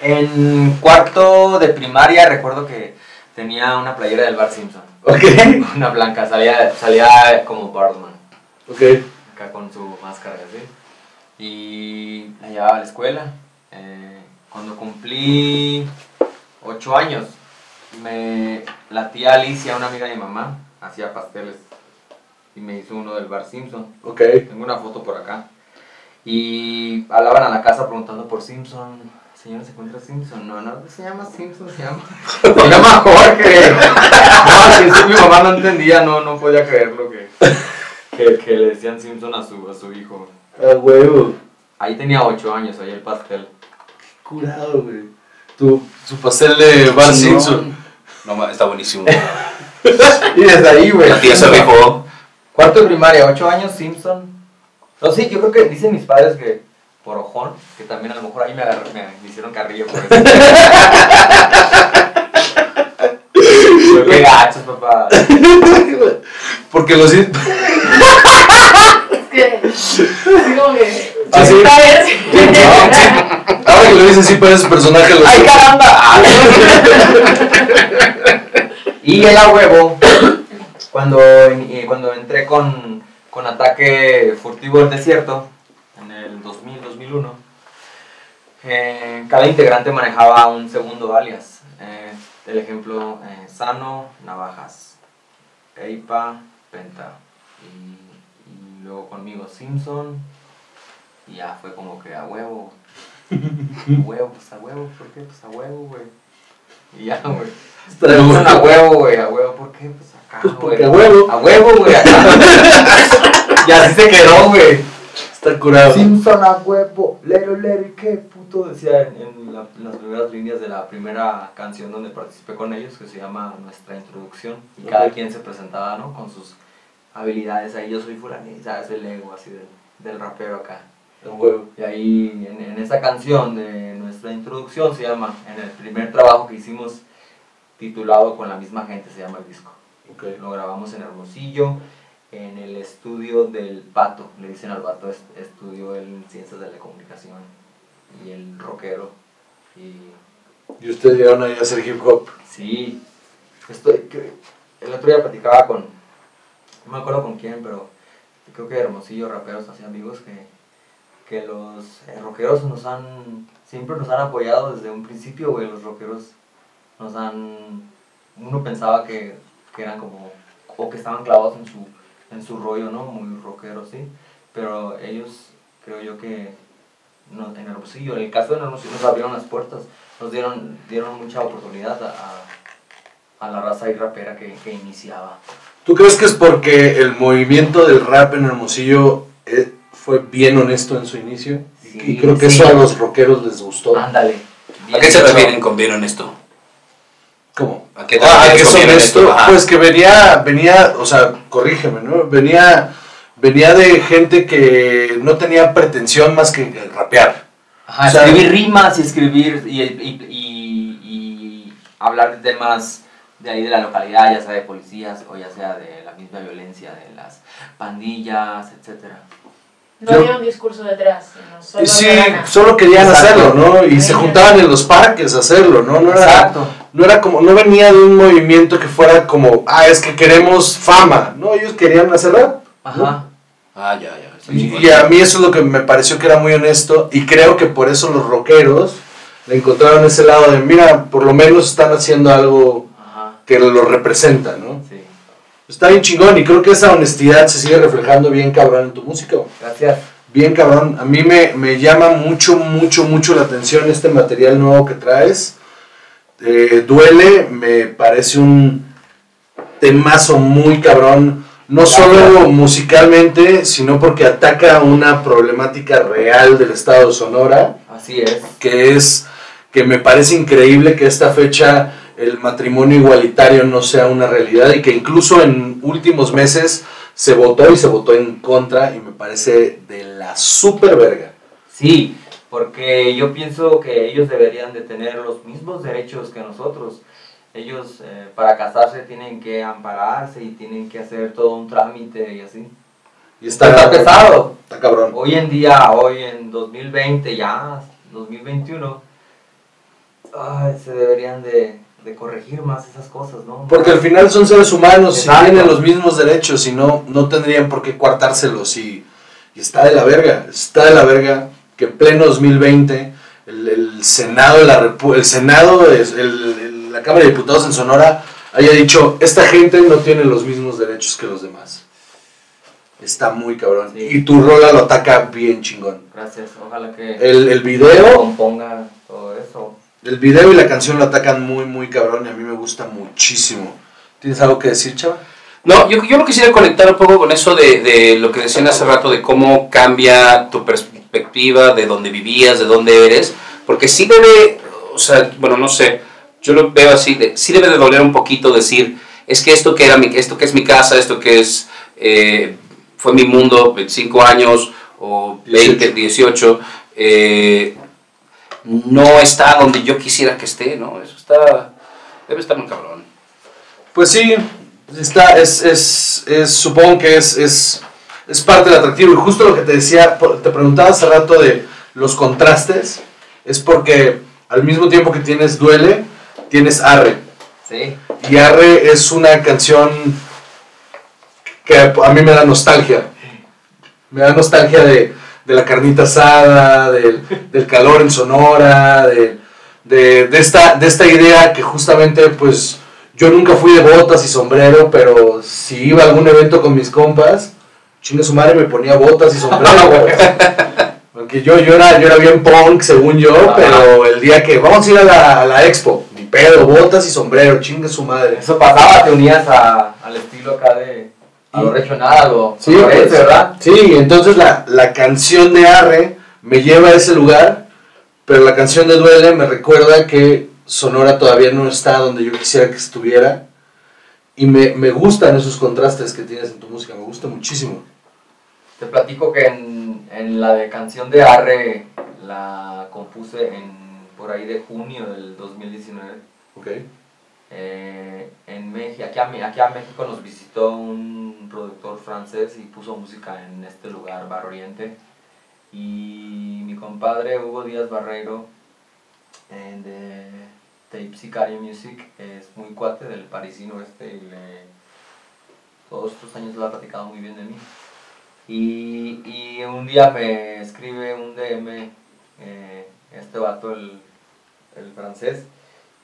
En cuarto de primaria recuerdo que tenía una playera del Bar Simpson. Ok. Una blanca, salía, salía como Bartman. Ok. acá con su máscara así. Y la llevaba a la escuela. Eh, cuando cumplí 8 años, me, la tía Alicia, una amiga de mi mamá, hacía pasteles. Y me hizo uno del Bar Simpson. Ok. Tengo una foto por acá. Y hablaban a la casa preguntando por Simpson. Señora, ¿se encuentra Simpson? No, no, se llama Simpson, se llama. Se llama Jorge. No, al principio mi mamá no entendía, no, no podía creerlo que, que, que le decían Simpson a su, a su hijo. Ah, huevo. Ahí tenía 8 años, ahí el pastel. Curado, güey. Tu, su pastel de Bar Simpson. No, está buenísimo. Y desde ahí, güey. La tía se rifó. Cuarto de primaria, 8 años, Simpson. No, sí, yo creo que dicen mis padres que por ojón, que también a lo mejor ahí me, agarró- me, me hicieron carrillo por eso. Qué gachos, papá. Porque los. Es que. Así. Ah. Ahora que lo dices, sí parece personaje. Los ¡Ay, caramba! y el a huevo, cuando, eh, cuando entré con, con ataque furtivo del desierto, en el 2000-2001, eh, cada integrante manejaba un segundo alias. Eh, el ejemplo, Sano, Navajas, Eipa, Penta. Y, y luego conmigo Simpson. Y ya fue como que a huevo. A huevo, pues a huevo, ¿por qué? Pues a huevo, güey. Y ya, güey. Simpson a huevo, güey, a huevo, ¿por qué? Pues acá, Pues güey. porque a huevo. A huevo, güey, acá. y así se quedó, güey. Está curado. Simpson a huevo, Lero Lero, qué puto decía en, en la- en las primeras líneas de la primera canción donde participé con ellos, que se llama Nuestra Introducción. Y cada quien se presentaba, ¿no? Con sus habilidades. Ahí yo soy fulanita, es el ego así del, del rapero acá. Y ahí en, en esa canción de nuestra introducción se llama, en el primer trabajo que hicimos titulado con la misma gente se llama el disco. Lo grabamos en Hermosillo, en el estudio del Pato, le dicen al Pato, es- estudio en Ciencias de la Comunicación y el rockero. Y Y ustedes llegaron ahí a hacer hip hop. sí, estoy, que- el otro día platicaba con, no me acuerdo con quién, pero creo que Hermosillo, raperos así amigos, que, que los eh, rockeros nos han, siempre nos han apoyado desde un principio, güey, los rockeros nos han, uno pensaba que, que eran como, o que estaban clavados en su, en su rollo, ¿no? Muy rockeros, sí, pero ellos, creo yo que no, en Hermosillo, en el caso de Hermosillo, nos abrieron las puertas, nos dieron, dieron mucha oportunidad a, a, a la raza y rapera que, que iniciaba. ¿Tú crees que es porque el movimiento del rap en Hermosillo eh, fue bien honesto en su inicio? Y- Sí, y creo que sí. eso a los rockeros les gustó. Ándale. ¿A qué se refieren con bien honesto? ¿Cómo? ¿A qué te Ah, refieres que es con bien honesto. honesto? Ajá. Pues que venía, venía, o sea, corrígeme, ¿no? Venía, venía de gente que no tenía pretensión más que rapear. Ajá, O sea, escribir rimas y escribir y, y, y- y hablar de temas de ahí de la localidad, ya sea de policías o ya sea de la misma violencia, de las pandillas, etcétera. No Yo- había un discurso detrás. sino Solo sí, solo querían Exacto. hacerlo, ¿no? Y se juntaban en los parques a hacerlo, ¿no? No era, Exacto. No era como, no venía de un movimiento que fuera como, ah, es que queremos fama, ¿no? Ellos querían hacer rap. Ajá. Ah, ya, ya. Y, a mí eso es lo que me pareció que era muy honesto y creo que por eso los rockeros le encontraron ese lado de, mira, por lo menos están haciendo algo Ajá. que lo representa, ¿no? Sí. Está bien chingón y creo que esa honestidad se sigue reflejando bien cabrón en tu música. Gracias. Bien cabrón, a mí me, me llama mucho, mucho, mucho la atención este material nuevo que traes. Eh, duele, me parece un temazo muy cabrón, no solo musicalmente, sino porque ataca una problemática real del estado de Sonora, Así es. que es que me parece increíble que esta fecha el matrimonio igualitario no sea una realidad y que incluso en últimos meses se votó y se votó en contra y me parece de la super verga. Sí, porque yo pienso que ellos deberían de tener los mismos derechos que nosotros. Ellos eh, para casarse tienen que ampararse y tienen que hacer todo un trámite y así. Y está, Está pesado. Está cabrón. Hoy en día, hoy en 2020 ya, 2021, ay, se deberían de, de corregir más esas cosas, ¿no? Porque al final son seres humanos y Exacto. tienen los mismos derechos y no, no tendrían por qué coartárselos y, y está de la verga, está de la verga que en pleno 2020 el, el Senado de la Repu- el Senado, es- el- el- la Cámara de Diputados en Sonora haya dicho, esta gente no tiene los mismos derechos que los demás. está muy cabrón. Sí. Y tu rola lo ataca bien chingón. Gracias, ojalá que El, el video, componga todo eso. el video y la canción lo atacan muy, muy cabrón y a mí me gusta muchísimo. ¿Tienes algo que decir, chava? No, yo, yo lo quisiera conectar un poco con eso de, de lo que decían hace rato, de cómo cambia tu perspectiva, de dónde vivías, de dónde eres, porque sí debe, o sea, bueno, no sé, yo lo veo así, de, sí debe de doler un poquito decir, es que esto que, era mi, esto que es mi casa, esto que es, eh, fue mi mundo, 25 años o 20, 18, eh, no está donde yo quisiera que esté, ¿no? Eso está, debe estar muy cabrón. Pues sí, está, es, es, es- supongo que es, es, es parte del atractivo. Y justo lo que te decía, te preguntaba hace rato de los contrastes, es porque al mismo tiempo que tienes Duele, tienes Arre. Sí, Y Arre es una canción que a mí me da nostalgia. Me da nostalgia de, de la carnita asada, del, del calor en Sonora, de, de, de esta, de esta idea que justamente pues yo nunca fui de botas y sombrero, pero si iba a algún evento con mis compas, chingue su madre me ponía botas y sombrero. Porque yo, yo, era, yo era bien punk, según yo, Ajá. pero el día que vamos a ir a la, a la expo, ni pedo, botas y sombrero, chingue su madre. eso pasaba, te unías a, al estilo acá de a lo regional o Sí, pues, ¿verdad? Sí, entonces la, la canción de Arre me lleva a ese lugar, pero la canción de Duele me recuerda que Sonora todavía no está donde yo quisiera que estuviera. Y me, me gustan esos contrastes que tienes en tu música, me gusta muchísimo. Te platico que en, en la de canción de Arre la compuse en por ahí de junio del 2019. ¿Ok? Eh, en México, aquí a, aquí a México nos visitó un productor francés y puso música en este lugar, Bar Oriente. Y mi compadre Hugo Díaz Barreiro, eh, de Tape Sicario Music, es muy cuate del parisino este y le- todos estos años lo ha platicado muy bien de mí. Y, y un día me escribe un DM eh, este vato, el, el francés,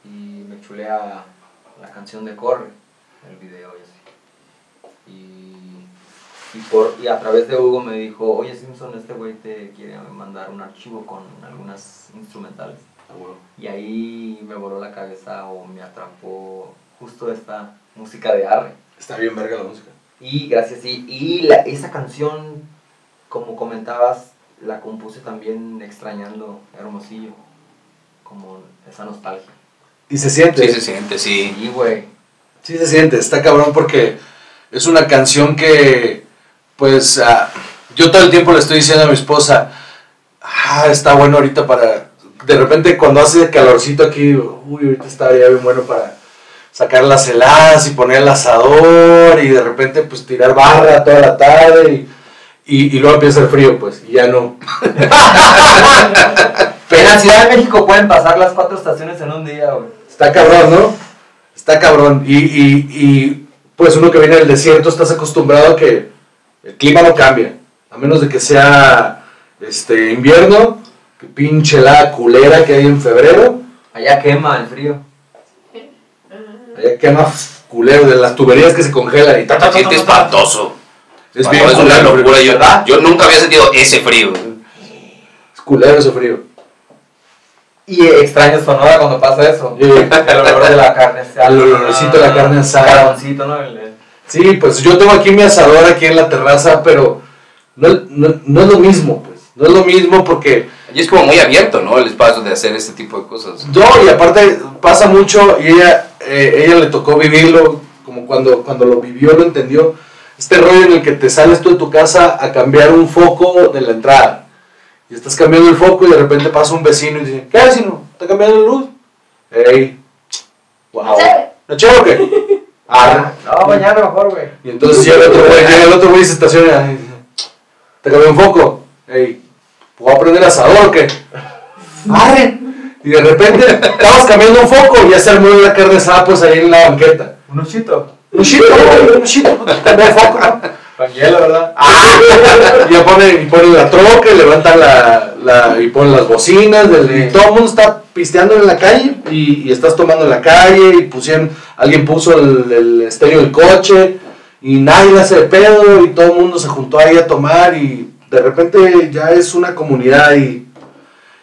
y me chulea la canción de Corre, el video y así. Y, y, por, y a través de Hugo me dijo, oye Simpson, este güey te quiere mandar un archivo con algunas instrumentales. Y ahí me voló la cabeza o me atrapó justo esta música de Arre. Está bien verga la música. Y gracias, y, y la, esa canción, como comentabas, la compuse también extrañando Hermosillo, como esa nostalgia. Y se siente. Sí se siente, sí. Sí, güey. Sí se siente, está cabrón porque es una canción que, pues, ah, yo todo el tiempo le estoy diciendo a mi esposa, ah, está bueno ahorita para, de repente cuando hace calorcito aquí, uy, ahorita estaría bien bueno para sacar las heladas y poner el asador y de repente pues tirar barra toda la tarde y, y, y luego empieza el frío, pues, y ya no. En la Ciudad de México pueden pasar las cuatro estaciones en un día, güey. Está cabrón, ¿no? Está cabrón. Y, y, y, pues uno que viene del desierto estás acostumbrado a que el clima no cambia. A menos de que sea este invierno, que pinche la culera que hay en febrero. Allá quema el frío. Allá quema culero de las tuberías que se congelan y ta, ta, ta, Se siente espantoso. Es No, bien es una locura. Yo, yo nunca había sentido ese frío. Es culero ese frío. Y extraño Sonora cuando pasa eso. Sí. El olor de la carne asada. El olorcito de la carne asada. Carboncito, ¿no? Sí, pues yo tengo aquí mi asador aquí en la terraza, pero no, no, no es lo mismo, pues. No es lo mismo porque Y es como muy abierto, ¿no? El espacio de hacer este tipo de cosas. No, y aparte pasa mucho y ella, eh, ella le tocó vivirlo, como cuando, cuando lo vivió, lo entendió. Este rollo en el que te sales tú de tu casa a cambiar un foco de la entrada. Y estás cambiando el foco y de repente pasa un vecino y dice, ¿qué vecino? ¿Está cambiando la luz? Ey, wow. ¿No chévere o qué? Ah, No, mañana mejor, güey. y entonces llega el otro güey, llega el otro güey y se estaciona y dice, ¿te cambió un foco? Ey, ¿puedo prender asador o qué? ¡Arre! Y de repente estabas cambiando un foco y ya se armó una carne asada pues ahí en la banqueta. Un ochito. Un chito, güey, un chito, pues, cambió el foco, ¿no? Hielo, ¿verdad? Y ya ponen, y ponen la troca, y levantan la, la, y ponen las bocinas, del- y todo el mundo está pisteando en la calle, y, y estás tomando en la calle, y pusieron, alguien puso el, el estéreo del coche, y nadie hace de pedo y todo el mundo se juntó ahí a tomar y de repente ya es una comunidad y,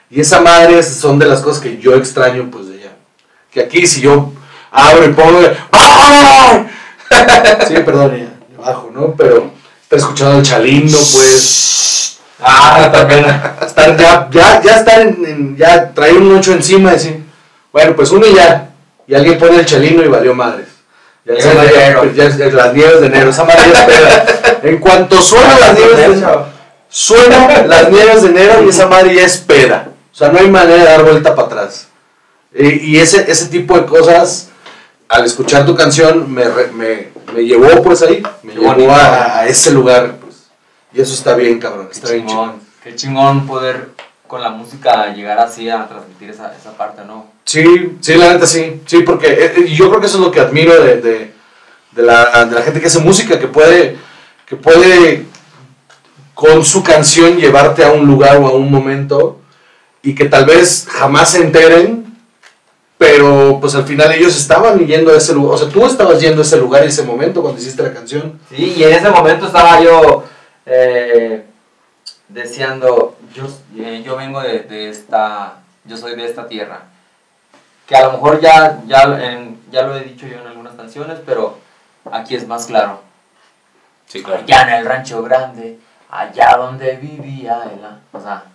y esa madre son de las cosas que yo extraño pues de allá. Que aquí si yo abro y pongo... ¡Ay! sí, perdón, ya, bajo, ¿no? Pero estar escuchando el chalino pues... Ah, también. Estar ya, ya, ya estar en, en- ya traer un ocho encima y decir, bueno, pues uno y ya. Y alguien pone el chalino y valió madres. Ya, sé, el enero. ya es- las nieves de enero, esa madre ya espera. En cuanto suenan las nieves de enero, suenan las nieves de enero y esa madre ya espera. O sea, no hay manera de dar vuelta para atrás. Y, ese, ese tipo de cosas, al escuchar tu canción, me, me, me llevó pues ahí, me Qué llevó bonito. a, a ese lugar. Pues. Y eso está bien, cabrón. Qué Está bien chido. chingón. Qué chingón poder con la música llegar así a transmitir esa, esa parte, ¿no? Sí, sí, la neta sí. Sí, porque eh, eh, yo creo que eso es lo que admiro de, de, de la, de la gente que hace música, que puede, que puede con su canción llevarte a un lugar o a un momento y que tal vez jamás se enteren, pero pues al final ellos estaban yendo a ese lugar, o sea, tú estabas yendo a ese lugar y ese momento cuando hiciste la canción. Sí, y en ese momento estaba yo eh, deseando, yo, eh, yo vengo de, de esta, yo soy de esta tierra, que a lo mejor ya, ya, en- ya lo he dicho yo en algunas canciones, pero aquí es más claro. Sí, claro. Allá en el rancho grande, allá donde vivía él. O sea,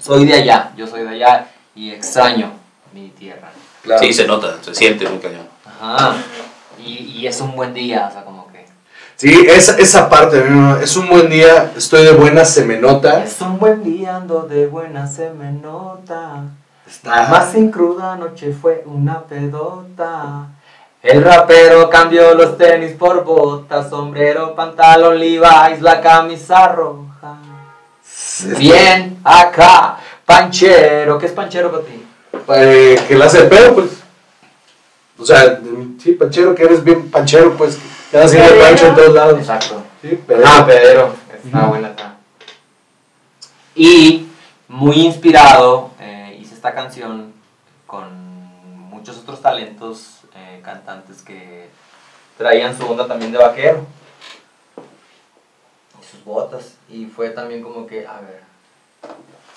soy de allá, yo soy de allá y extraño mi tierra. Sí, se nota, se siente muy cañón. Ajá. Y, y es un buen día, o sea, como que... Sí, esa, esa parte, ¿no? es un buen día, estoy de buena, se me nota. Es un buen día, ando de buena, se me nota. Está- La más sin cruda noche fue una pedota. El rapero cambió los tenis por botas, sombrero, pantalón, Levi's, la camisa roja. Bien, acá, panchero. ¿Qué es panchero para ti? eh, que la hace de pedo, pues. O sea, sí, panchero, que eres bien panchero, pues. Que andas haciendo Pedero. pancho en todos lados. Exacto. Sí, pero. Ah, pedero. Está buena está. Y muy inspirado, eh, hice esta canción con muchos otros talentos, eh, cantantes que traían su onda también de vaquero. Sus botas. Y fue también como que, a ver,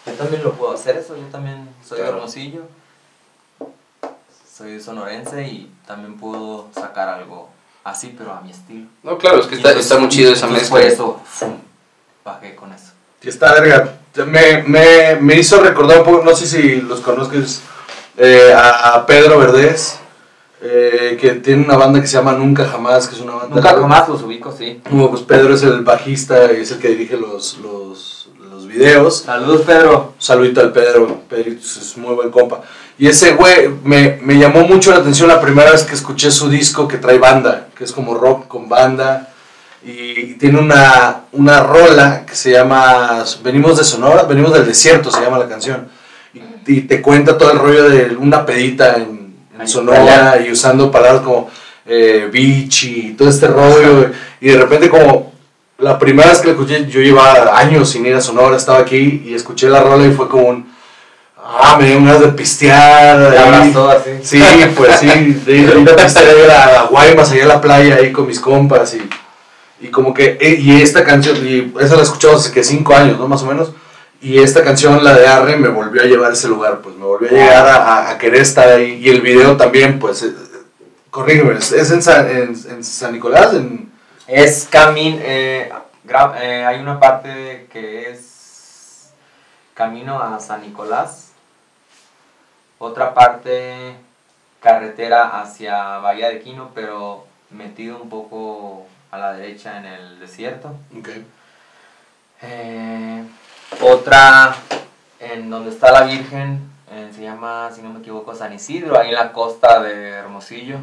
yo también lo puedo hacer eso, yo también soy Claro. Hermosillo. Soy sonorense y también puedo sacar algo así, pero a mi estilo. No, claro, es que está, está muy chido esa entonces mezcla. Por eso, ¡fum! bajé con eso. Sí, está verga. Me, me, me hizo recordar un poco, no sé si los conozcas, eh, a, a Pedro Verdés, eh, que tiene una banda que se llama Nunca Jamás, que es una banda. Nunca jamás los ubico, sí. Bueno, pues Pedro es el bajista y es el que dirige los, los, los videos. Saludos, Pedro. Saludito al Pedro, Pedrito es muy buen compa. Y ese güey me, me llamó mucho la atención la primera vez que escuché su disco que trae banda, que es como rock con banda. Y tiene una, una rola que se llama Venimos de Sonora, Venimos del Desierto, se llama la canción. Y, y te cuenta todo el rollo de una pedita en, Ahí, Sonora y usando palabras como eh, beach y todo este rollo. Y de repente como la primera vez que la escuché, yo llevaba años sin ir a Sonora, estaba aquí y escuché la rola y fue como un... Ah, me dio ganas de pistear. Te ahí. abrazó así. Sí, pues sí, de de ir a pistear a Guaymas, allá a la playa, ahí con mis compas y, y como que, eh, y esta canción, y esa la escuchamos hace que cinco años, ¿no? Más o menos. Y esta canción, la de Arre, me volvió a llevar a ese lugar, pues me volvió a llegar a, a- querer estar ahí. Y el video también, pues, eh, corrígeme, ¿es en San, en, en San Nicolás? En, Es camino. Eh, eh, hay una parte que es camino a San Nicolás. Otra parte carretera hacia Bahía de Quino, pero metido un poco a la derecha en el desierto. ok. Eh, otra en donde está la Virgen, eh, se llama, si no me equivoco, San Isidro, ahí en la costa de Hermosillo.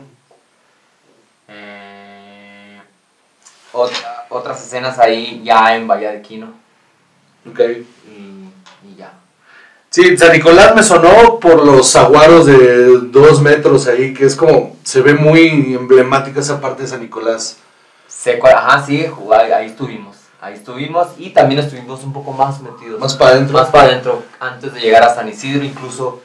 Eh, otra- otras escenas ahí ya en Bahía de Quino. ok. Y, y ya. Sí, San Nicolás me sonó por los zaguaros de dos metros ahí, que es como, se ve muy emblemática esa parte de San Nicolás. Seco, ajá, sí, ahí estuvimos. Ahí estuvimos y también estuvimos un poco más metidos. Más para adentro. Más para adentro, antes de llegar a San Isidro, incluso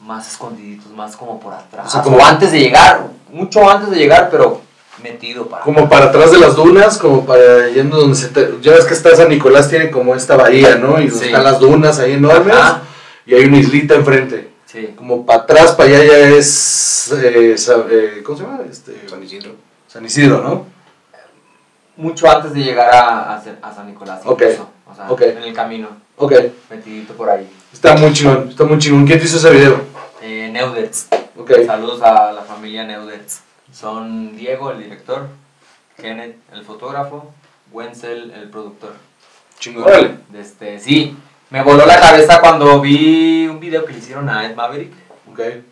más escondiditos, más como por atrás. O sea, O, como- antes de llegar, mucho antes de llegar, pero metido para... Como para atrás de las dunas, como para yendo donde se... te- ya ves que está San Nicolás, tiene como esta bahía, ¿no? Y Sí. están las dunas ahí enormes. Ajá. Y hay una islita enfrente. Sí. Como para atrás, para allá ya es... eh, eh, ¿Cómo se llama? Este, San Isidro. San Isidro, ¿no? Mucho antes de llegar a, a, San- a San Nicolás. Ok. incluso. O sea, Ok. en el camino, Ok. metidito por ahí. Está muy chingón, está muy chingón. ¿Quién te hizo ese video? Eh, Neudertz. Ok. Saludos a la familia Neudertz. Son Diego, el director, Kenneth, el fotógrafo, Wenzel, el productor. Chingón. Órale. Este, sí, me voló la cabeza cuando vi un video que le hicieron a Ed Maverick, Ok. eh,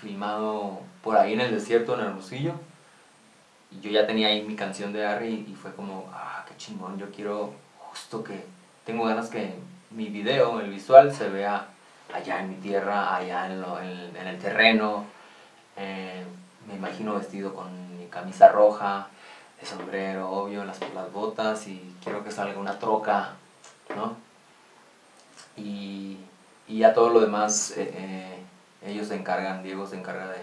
filmado por ahí en el desierto, en Hermosillo. Y yo ya tenía ahí mi canción de Harry y fue como, ah, qué chingón, yo quiero justo que, tengo ganas que mi video, el visual, se vea allá en mi tierra, allá en, lo- en- el terreno. Eh, me imagino vestido con mi camisa roja, de sombrero, obvio, las, las botas y quiero que salga una troca, ¿no? Y, y ya todo lo demás, eh, eh, ellos se encargan, Diego se encarga de,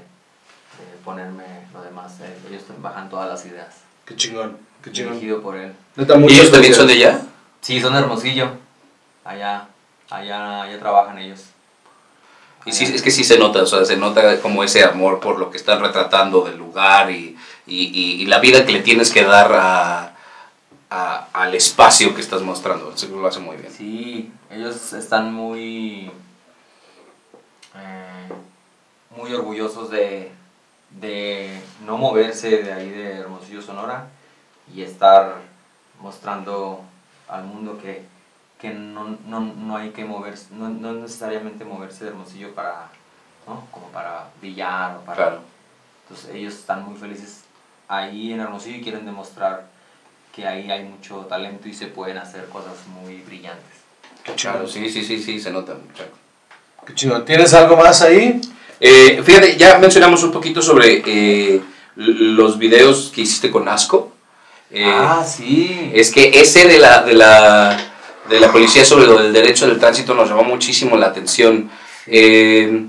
de ponerme lo demás, eh, ellos bajan todas las ideas, Qué chingón, qué chingón. dirigido por él. ¿Y ellos también son de allá? Sí, son de Hermosillo, allá, allá, allá trabajan ellos. Y sí, es que sí se nota, o sea, se nota como ese amor por lo que están retratando del lugar y, y, y- y la vida que le tienes que dar a, a- al espacio que estás mostrando. Eso lo hace muy bien. Sí, ellos están muy, eh, muy orgullosos de, de no moverse de ahí de Hermosillo, Sonora y estar mostrando al mundo que, que no, no, no hay que moverse, no, no necesariamente moverse de Hermosillo para, ¿no? Como para brillar o para... Claro. Entonces ellos están muy felices ahí en Hermosillo y quieren demostrar que ahí hay mucho talento y se pueden hacer cosas muy brillantes. Qué chingón. Claro, sí, sí, sí, sí, se nota mucho. Qué chingón. ¿Tienes algo más ahí? Eh, fíjate, ya mencionamos un poquito sobre eh, los videos que hiciste con Asco. Eh, ah, sí. Es que ese de la, de la, de la policía sobre lo del derecho del tránsito nos llamó muchísimo la atención. Eh,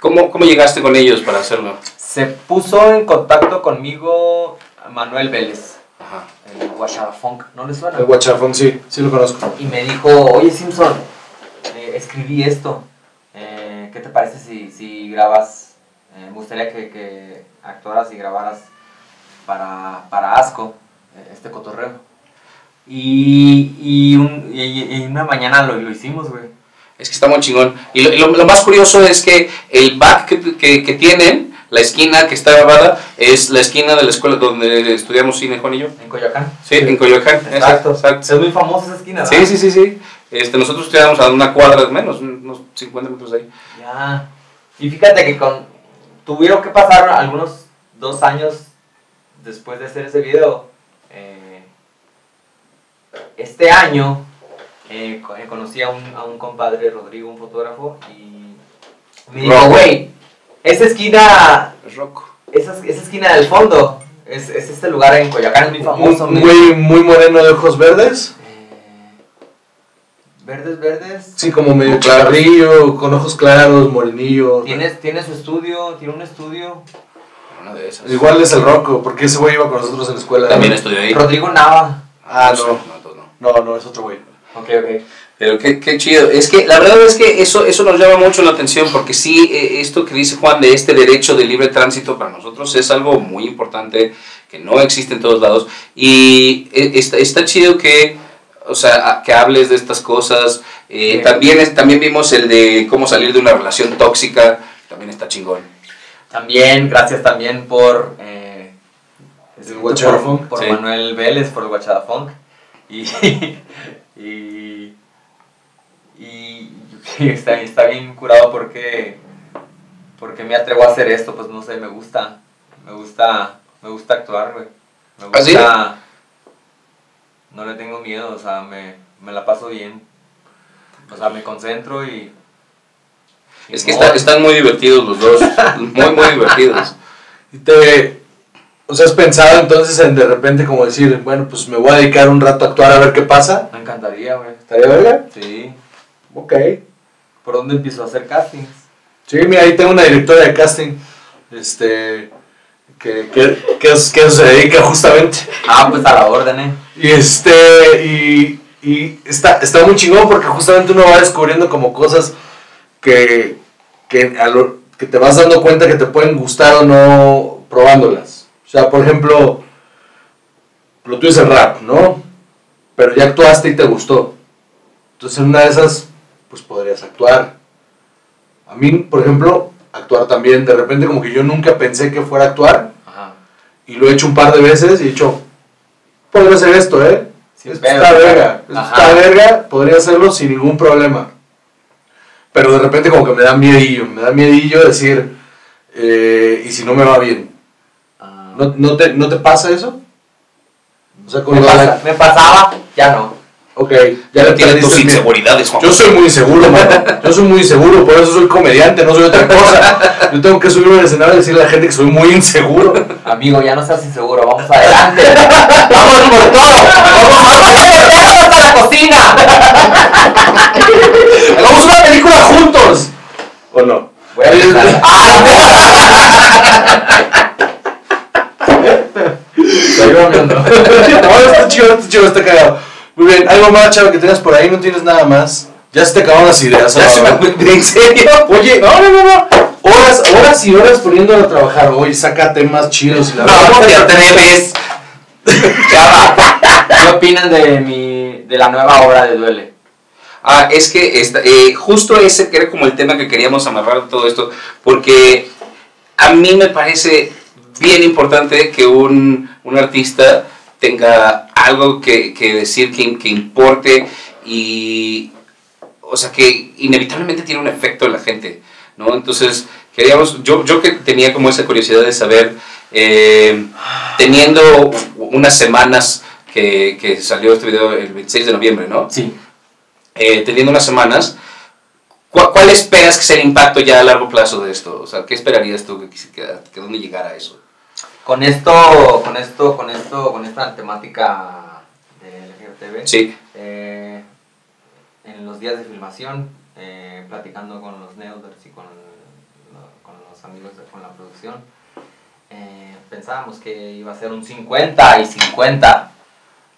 ¿cómo, ¿Cómo llegaste con ellos para hacerlo? Se puso en contacto conmigo Manuel Vélez, Ajá. el Guachara Funk, ¿no le suena? El Guachafón, sí, sí lo conozco. Y me dijo, oye Simpson, eh, escribí esto, ¿qué te parece si, si grabas? Eh, me gustaría que, que actuaras y grabaras para, para Asco, eh, este cotorreo. Y, y, un- y- y una mañana lo, lo hicimos, güey. Es que está muy chingón. Y lo, lo- lo más curioso es que el back que, que- que tienen, la esquina que está grabada, es la esquina de la escuela donde estudiamos cine, Juan y yo. En Coyoacán. Sí, en Coyoacán. Exacto. exacto. Es muy famosa esa esquina, Sí, sí, sí, sí. Este, nosotros estudiamos a una cuadra menos, unos 50 metros de ahí. Ya. Y fíjate que con tuvieron que pasar algunos dos años después de hacer ese video. eh, este año eh, eh, conocí a un, a un compadre, Rodrigo, un fotógrafo, y me dijo, güey, esa esquina, Es esa, esa esquina del fondo, es, es este lugar en Coyoacán, es muy famoso. Me muy, muy moreno de ojos verdes. Verdes, verdes. Sí, como medio Claro. charrillo, con ojos claros, morenillo. Tiene, tiene su estudio, tiene un estudio. Una de esas. Igual es el Rocco, porque ese güey iba con nosotros en la escuela. También estudió ahí. Rodrigo Nava. Ah, no. entonces no. No, no, es otro güey. Ok, ok. Pero qué, qué chido. Es que la verdad es que eso, eso nos llama mucho la atención porque sí, eh, esto que dice Juan de este derecho de libre tránsito para nosotros es algo muy importante que no existe en todos lados. Y eh, está, está chido que, o sea, que hables de estas cosas. Eh, también, es- también vimos el de cómo salir de una relación tóxica. También está chingón. También, gracias también por. Eh, Guachara por, Funk. por Sí. Manuel Vélez, por el Guachada Funk. Y. y. y está, está bien curado porque. Porque me atrevo a hacer esto, pues no sé, me gusta. Me gusta. Me gusta actuar, güey. Me ¿Ah, sí? No le tengo miedo, o sea, me, me la paso bien. O sea, me concentro y. y Es que está- están muy divertidos los dos. Muy, muy divertidos. Y te. O sea, has pensado entonces en de repente como decir, bueno, pues me voy a dedicar un rato a actuar a ver qué pasa. Me encantaría, güey. ¿Estaría verga? Sí. Ok. ¿Por dónde empiezo a hacer castings? Sí, mira, ahí tengo una directora de casting. Este. Que, que, que, se dedica justamente. Ah, pues a la orden, eh. Y este, y, y está, está muy chingón porque justamente uno va descubriendo como cosas que, que, a lo- que te vas dando cuenta que te pueden gustar o no probándolas. O sea, por ejemplo, lo tuyo es el rap, ¿no? Pero ya actuaste y te gustó. Entonces en una de esas, pues podrías actuar. A mí, por ejemplo, actuar también. De repente como que yo nunca pensé que fuera a actuar Ajá. y lo he hecho un par de veces y he dicho, podría hacer esto, ¿eh? Esto está verga, esto está verga, podría hacerlo sin ningún problema. Pero de repente como que me da miedillo, me da miedillo decir, eh, ¿y si no me va bien? Ah. ¿No, no, te, ¿No te pasa eso? O sea, me, pasa- me pasaba, ya no. Ok, Ya le no tienes tus inseguridades, Juan. Yo soy muy inseguro, mano. Yo soy muy inseguro, por eso soy comediante, no soy otra cosa. Yo tengo que subirme al escenario y decirle a la gente que soy muy inseguro. Amigo, ya no seas inseguro, vamos adelante. vamos por todo. Vamos a la cocina. ¡Hagamos una película juntos! ¿O no? Voy a. Estoy bromeando. no, está chido, está chido, está cagado. Muy bien, algo más, chavo, que tengas por ahí, no tienes nada más. Ya se te acabaron las ideas. Ya se me- ¿En serio? Oye, no, no, no, no. Horas, horas y horas poniéndolo a trabajar. Oye, saca temas chidos y la ¿Cómo te atreves? ¿Qué opinan de mi de la nueva obra de Duele? Ah, es que esta- eh, justo ese que era como el tema que queríamos amarrar de todo esto, porque a mí me parece bien importante que un, un artista tenga algo que, que decir que, que importe y, o sea, que inevitablemente tiene un efecto en la gente, ¿no? Entonces, queríamos, yo, yo que tenía como esa curiosidad de saber, eh, teniendo unas semanas que, que salió este video el 26 de noviembre, ¿no? Sí. eh, teniendo unas semanas, ¿cuál, cuál esperas que sea el impacto ya a largo plazo de esto? O sea, ¿qué esperarías tú que, que, que dónde llegara eso? Con esto, con esto, con esto, con esta temática de LGTB, Sí, eh, en los días de filmación, eh, platicando con los Neuders y con, con los amigos de con la producción, eh, pensábamos que iba a ser un 50 y 50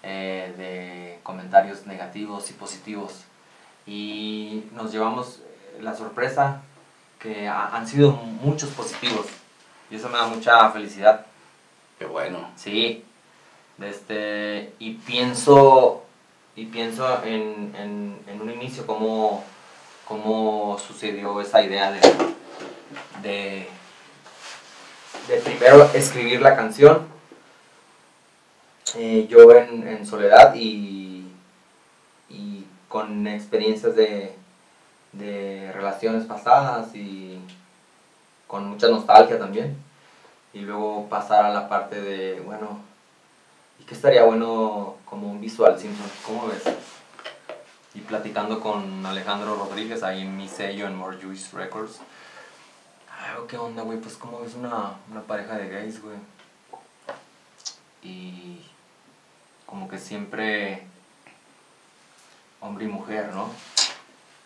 eh, de comentarios negativos y positivos. Y nos llevamos la sorpresa que ha- han sido muchos positivos. Y eso me da mucha felicidad. Qué bueno. Sí. Este, y pienso, y pienso en, en, en un inicio cómo, cómo sucedió esa idea de, de, primero escribir la canción, eh, yo en, en soledad y, y con experiencias de, de relaciones pasadas y con mucha nostalgia también y luego pasar a la parte de, bueno, ¿y qué estaría bueno como un visual Simpson? ¿Cómo ves? Y platicando con Alejandro Rodríguez ahí en mi sello en More Juice Records. Ay, ¿qué onda, güey? Pues cómo ves una, una pareja de gays, güey. Y como que siempre hombre y mujer, ¿no?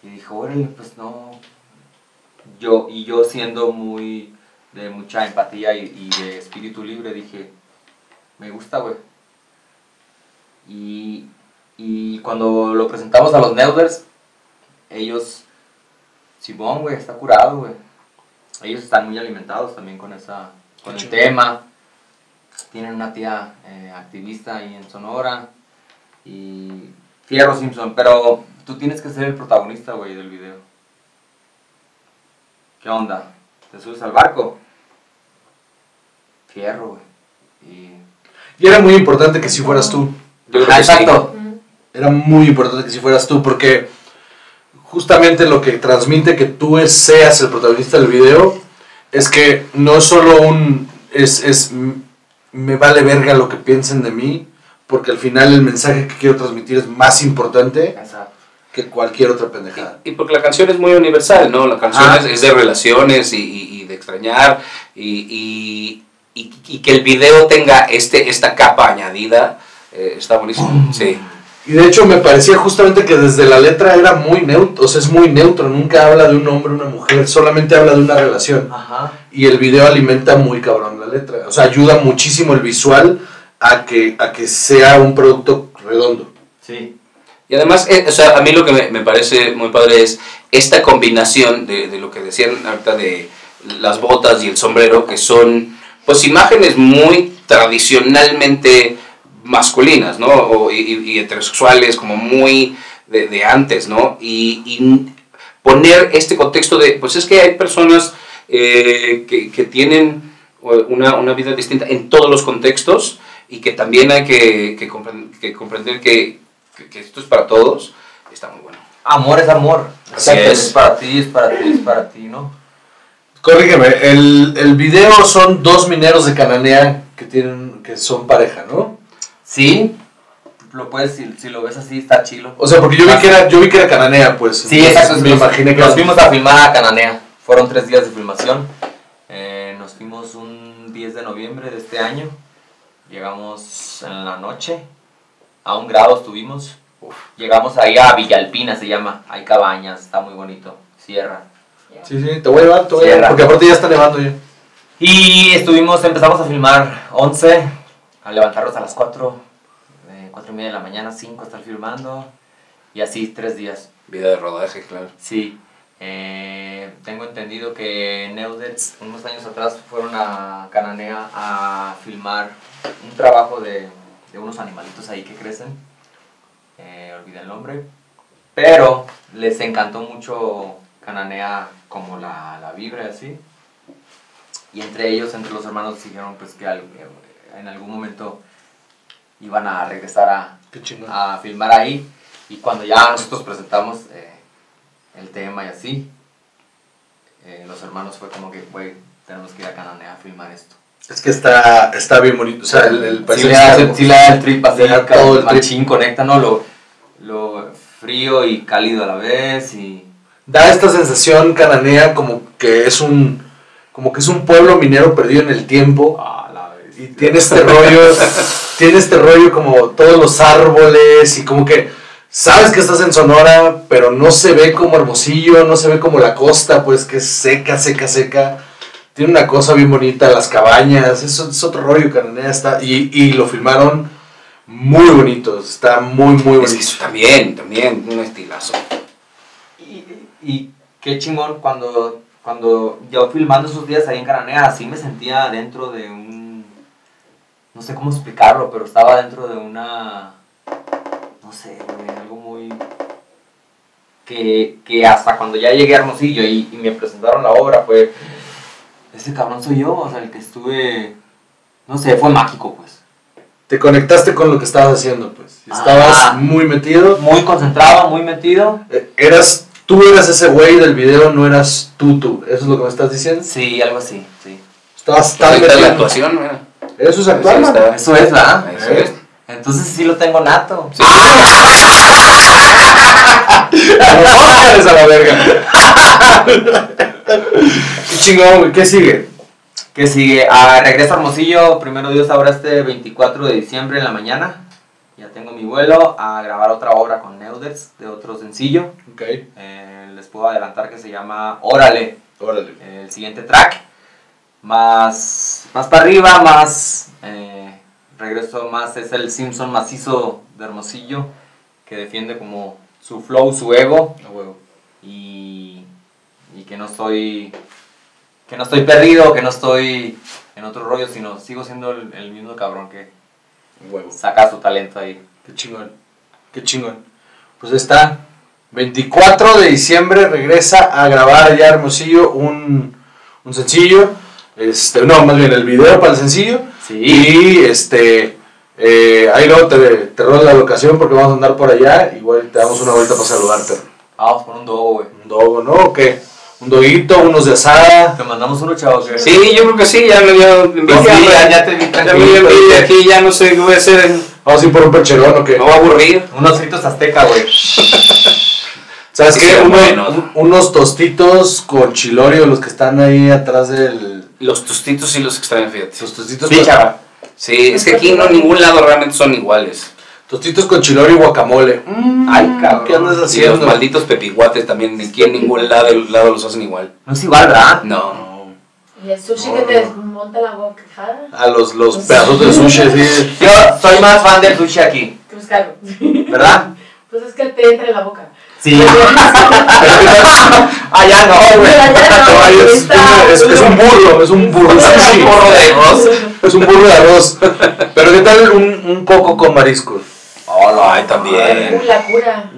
Y dijo, órale, pues no. Yo, y yo siendo muy de mucha empatía y, y de espíritu libre, dije, me gusta, güey. Y, y cuando lo presentamos a los Neuders, ellos, Simón, güey, está curado, güey. Ellos están muy alimentados también con, esa, con el tema. Tienen una tía eh, activista ahí en Sonora. Y Fierro Simpson, pero tú tienes que ser el protagonista, güey, del video. ¿Qué onda? ¿Te subes al barco? Fierro, güey. Y... Y era muy importante que si fueras tú. Yo creo que sí. exacto. Era muy importante que si fueras tú porque justamente lo que transmite que tú seas el protagonista del video es que no es solo un... Es, es, me vale verga lo que piensen de mí porque al final el mensaje que quiero transmitir es más importante Exacto. que cualquier otra pendejada. Y porque la canción es muy universal, ¿no? La canción Ah. es, es de relaciones y, y- y de extrañar y, y- y- que el video tenga este, esta capa añadida, eh, está buenísimo. Sí. Y de hecho me parecía justamente que desde la letra era muy neutro, o sea, es muy neutro, nunca habla de un hombre, una mujer, solamente habla de una relación. Ajá. Y el video alimenta muy cabrón la letra, o sea, ayuda muchísimo el visual a que, a que sea un producto redondo. Sí. Y además, eh, o sea, a mí lo que me, me parece muy padre es esta combinación de, de lo que decían ahorita de las botas y el sombrero, que son pues imágenes muy tradicionalmente masculinas, ¿no? O- y, y- heterosexuales, como muy de, de antes, ¿no? Y, y poner este contexto de, pues es que hay personas eh, que, que tienen eh, una, una vida distinta en todos los contextos y que también hay que, que que comprender que, esto es para todos, está muy bueno. Amor es amor. Así Exacto, es. es para ti, es para ti, es para ti, ¿no? Corrígeme, el, el video son dos mineros de Cananea que tienen que son pareja, ¿no? Sí. Lo puedes, si, si lo ves así, está chilo. O sea, porque yo vi que era, yo vi que era Cananea, pues. Sí, exacto. Me imaginé que nos fuimos a filmar a Cananea. Fueron tres días de filmación. Eh, nos fuimos un 10 de noviembre de este año. Llegamos en la noche. A un grado estuvimos. Llegamos ahí a Villalpina, se llama. Hay cabañas, está muy bonito. Sierra. Sí, sí, te voy a llevar, te voy a llevar, porque aparte ya está nevando ya. Y estuvimos, empezamos a filmar 11, a levantarnos a las 4, eh, 4 y media de la mañana, 5 estar filmando. Y así tres días. Vida de rodaje, claro. Sí. Eh, tengo entendido que Neudets unos años atrás fueron a Cananea a filmar un trabajo de, de unos animalitos ahí que crecen. Eh, olvidé el nombre. Pero les encantó mucho Cananea como la, la vibra y así. Y entre ellos, entre los hermanos, dijeron pues que al- en algún momento iban a regresar a, a filmar ahí y cuando ya nosotros presentamos eh, el tema y así, eh, los hermanos fue como que, güey, tenemos que ir a Cananea a filmar esto. Es que está, está bien bonito. O sea, el, el sí, paisaje le da, está sí le da el trip así, todo el trip. machín, conecta, ¿no? Lo, lo frío y cálido a la vez y... da esta sensación cananea como que es un como que es un pueblo minero perdido en el tiempo. Ah, la y tiene este rollo tiene este rollo como todos los árboles y como que sabes que estás en Sonora pero no se ve como Hermosillo no se ve como la costa pues que es seca seca seca. Tiene una cosa bien bonita las cabañas eso es otro rollo cananea está y, y lo filmaron muy bonito está muy muy Es que bonito. eso también, también, un estilazo. Y, qué chingón cuando, cuando yo filmando esos días ahí en Cananea, así me sentía dentro de un... No sé cómo explicarlo, pero estaba dentro de una... No sé, algo muy... Que, que hasta cuando ya llegué a Hermosillo y, y me presentaron la obra fue... Ese cabrón soy yo, o sea, el que estuve... No sé, fue mágico, pues. te conectaste con lo que estabas haciendo pues estabas Ah. muy metido Muy concentrado, muy metido. Eh, Eras, tú eras ese güey del video, no eras tú tú. ¿Eso es lo que me estás diciendo? Sí, algo así, sí. Estabas tan está la actuación, mira. Eso es actual, Ahí mano. está. Eso es, ¿verdad? Eso es. Entonces sí lo tengo nato. ¡Órale a la verga! Qué chingón, güey. ¿Qué sigue? ¿Qué sigue? Ah, regreso a Hermosillo, primero Dios ahora este 24 de diciembre en la mañana. Ya tengo mi vuelo a grabar otra obra con Neuders de otro sencillo. Ok. Eh, les puedo adelantar que se llama Órale, Órale. el siguiente track. Más, más para arriba, más eh, regreso más, es el Simpson macizo de Hermosillo que defiende como su flow, su ego. A huevo. y, y que no estoy que no estoy perdido, que no estoy en otro rollo, sino sigo siendo el, el mismo cabrón que huevo. saca su talento ahí. Qué chingón. Qué chingón. Pues está. 24 de diciembre regresa a grabar allá Hermosillo un, un sencillo. Este, no, más bien el video para el sencillo. Sí. Y este. eh, ahí luego te, te la locación porque vamos a andar por allá. Igual te damos una vuelta para saludarte. Vamos por un dogo, güey. Un dogo, ¿no? ¿O qué? Un doguito, unos de asada. Te mandamos uno, chavos. que- Sí, yo creo que sí, ya me dio envidia. Sí, ya, ya te vi Ya me dio envidia aquí, ya no sé qué voy a hacer. Vamos a ir por un percherón o qué. Me voy a aburrir. Unos fritos azteca, güey. ¿Sabes qué? Uno- un- unos tostitos con chilorio, los que están ahí atrás del. Los tostitos sí los extraño, fíjate. Los tostitos Sí, con- chava. Sí, es que aquí no en ningún lado realmente son iguales. Tostitos con chilor y guacamole. Mm, Ay, cabrón. ¿Qué andas Y los haciendo? malditos pepiguates también, aquí en ningún lado, lado los hacen igual. No es igual, ¿verdad? No. Y el sushi que te desmonta la boca. A los, los pedazos de sushi, sí. Yo soy más fan del sushi aquí, Que buscarlo. ¿verdad? Pues es que te entra en la boca. Sí. Allá no, güey. No, es, es- es un burro, es un burro sushi. Un burro de arroz. Es un burro de arroz. Pero ¿qué tal un, un coco con mariscos? Ay, también. Uh, la cura.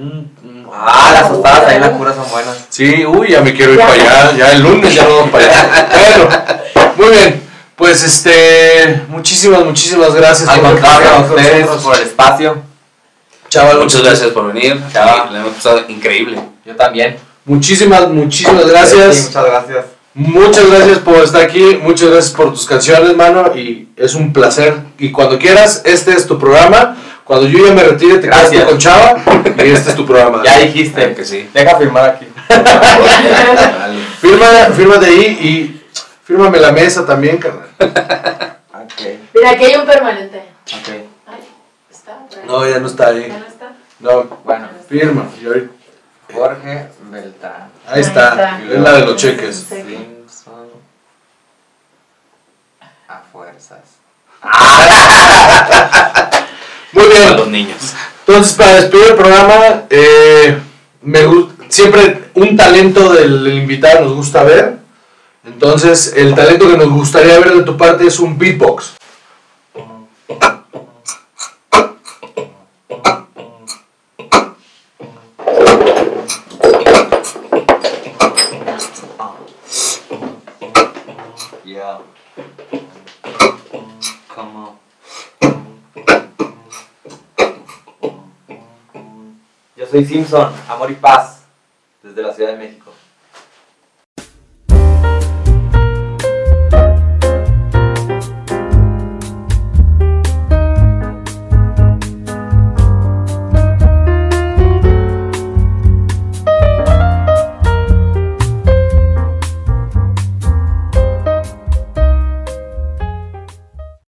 Ah, las tostadas ahí en la cura son buenas. Sí, uy, ya me quiero ir para allá. Ya el lunes ya no vamos para allá. Bueno, muy bien. Pues este, muchísimas, muchísimas gracias Al por contrario, a ustedes por el espacio. Chaval, Muchas gracias por venir. Chao. Sí, La hemos pasado increíble. Yo también. Muchísimas, muchísimas Sí, gracias. muchas gracias. Muchas gracias por estar aquí. Muchas gracias por tus canciones, mano. Y es un placer. Y cuando quieras, este es tu programa. Cuando yo ya me retire, te quedas Gracias. tú con Chava. Y este es tu programa. Ya dijiste. que sí. Deja firmar aquí. Vale. Firma, fírmate ahí y fírmame la mesa también, carnal. Ok, Mira, aquí hay un permanente. ok. Ay, está. No, ya no está ahí. ¿Ya no está? No, Bueno, firma. Jorge Beltrán. ahí está. Ahí está. Es la de los cheques. Sí. Simpson. A fuerzas. Muy bien. los niños. Entonces, para despedir el programa, eh, me siempre un talento del invitado nos gusta ver. Entonces, el talento que nos gustaría ver de tu parte es un beatbox. Soy Simpson, amor y paz, desde la Ciudad de México.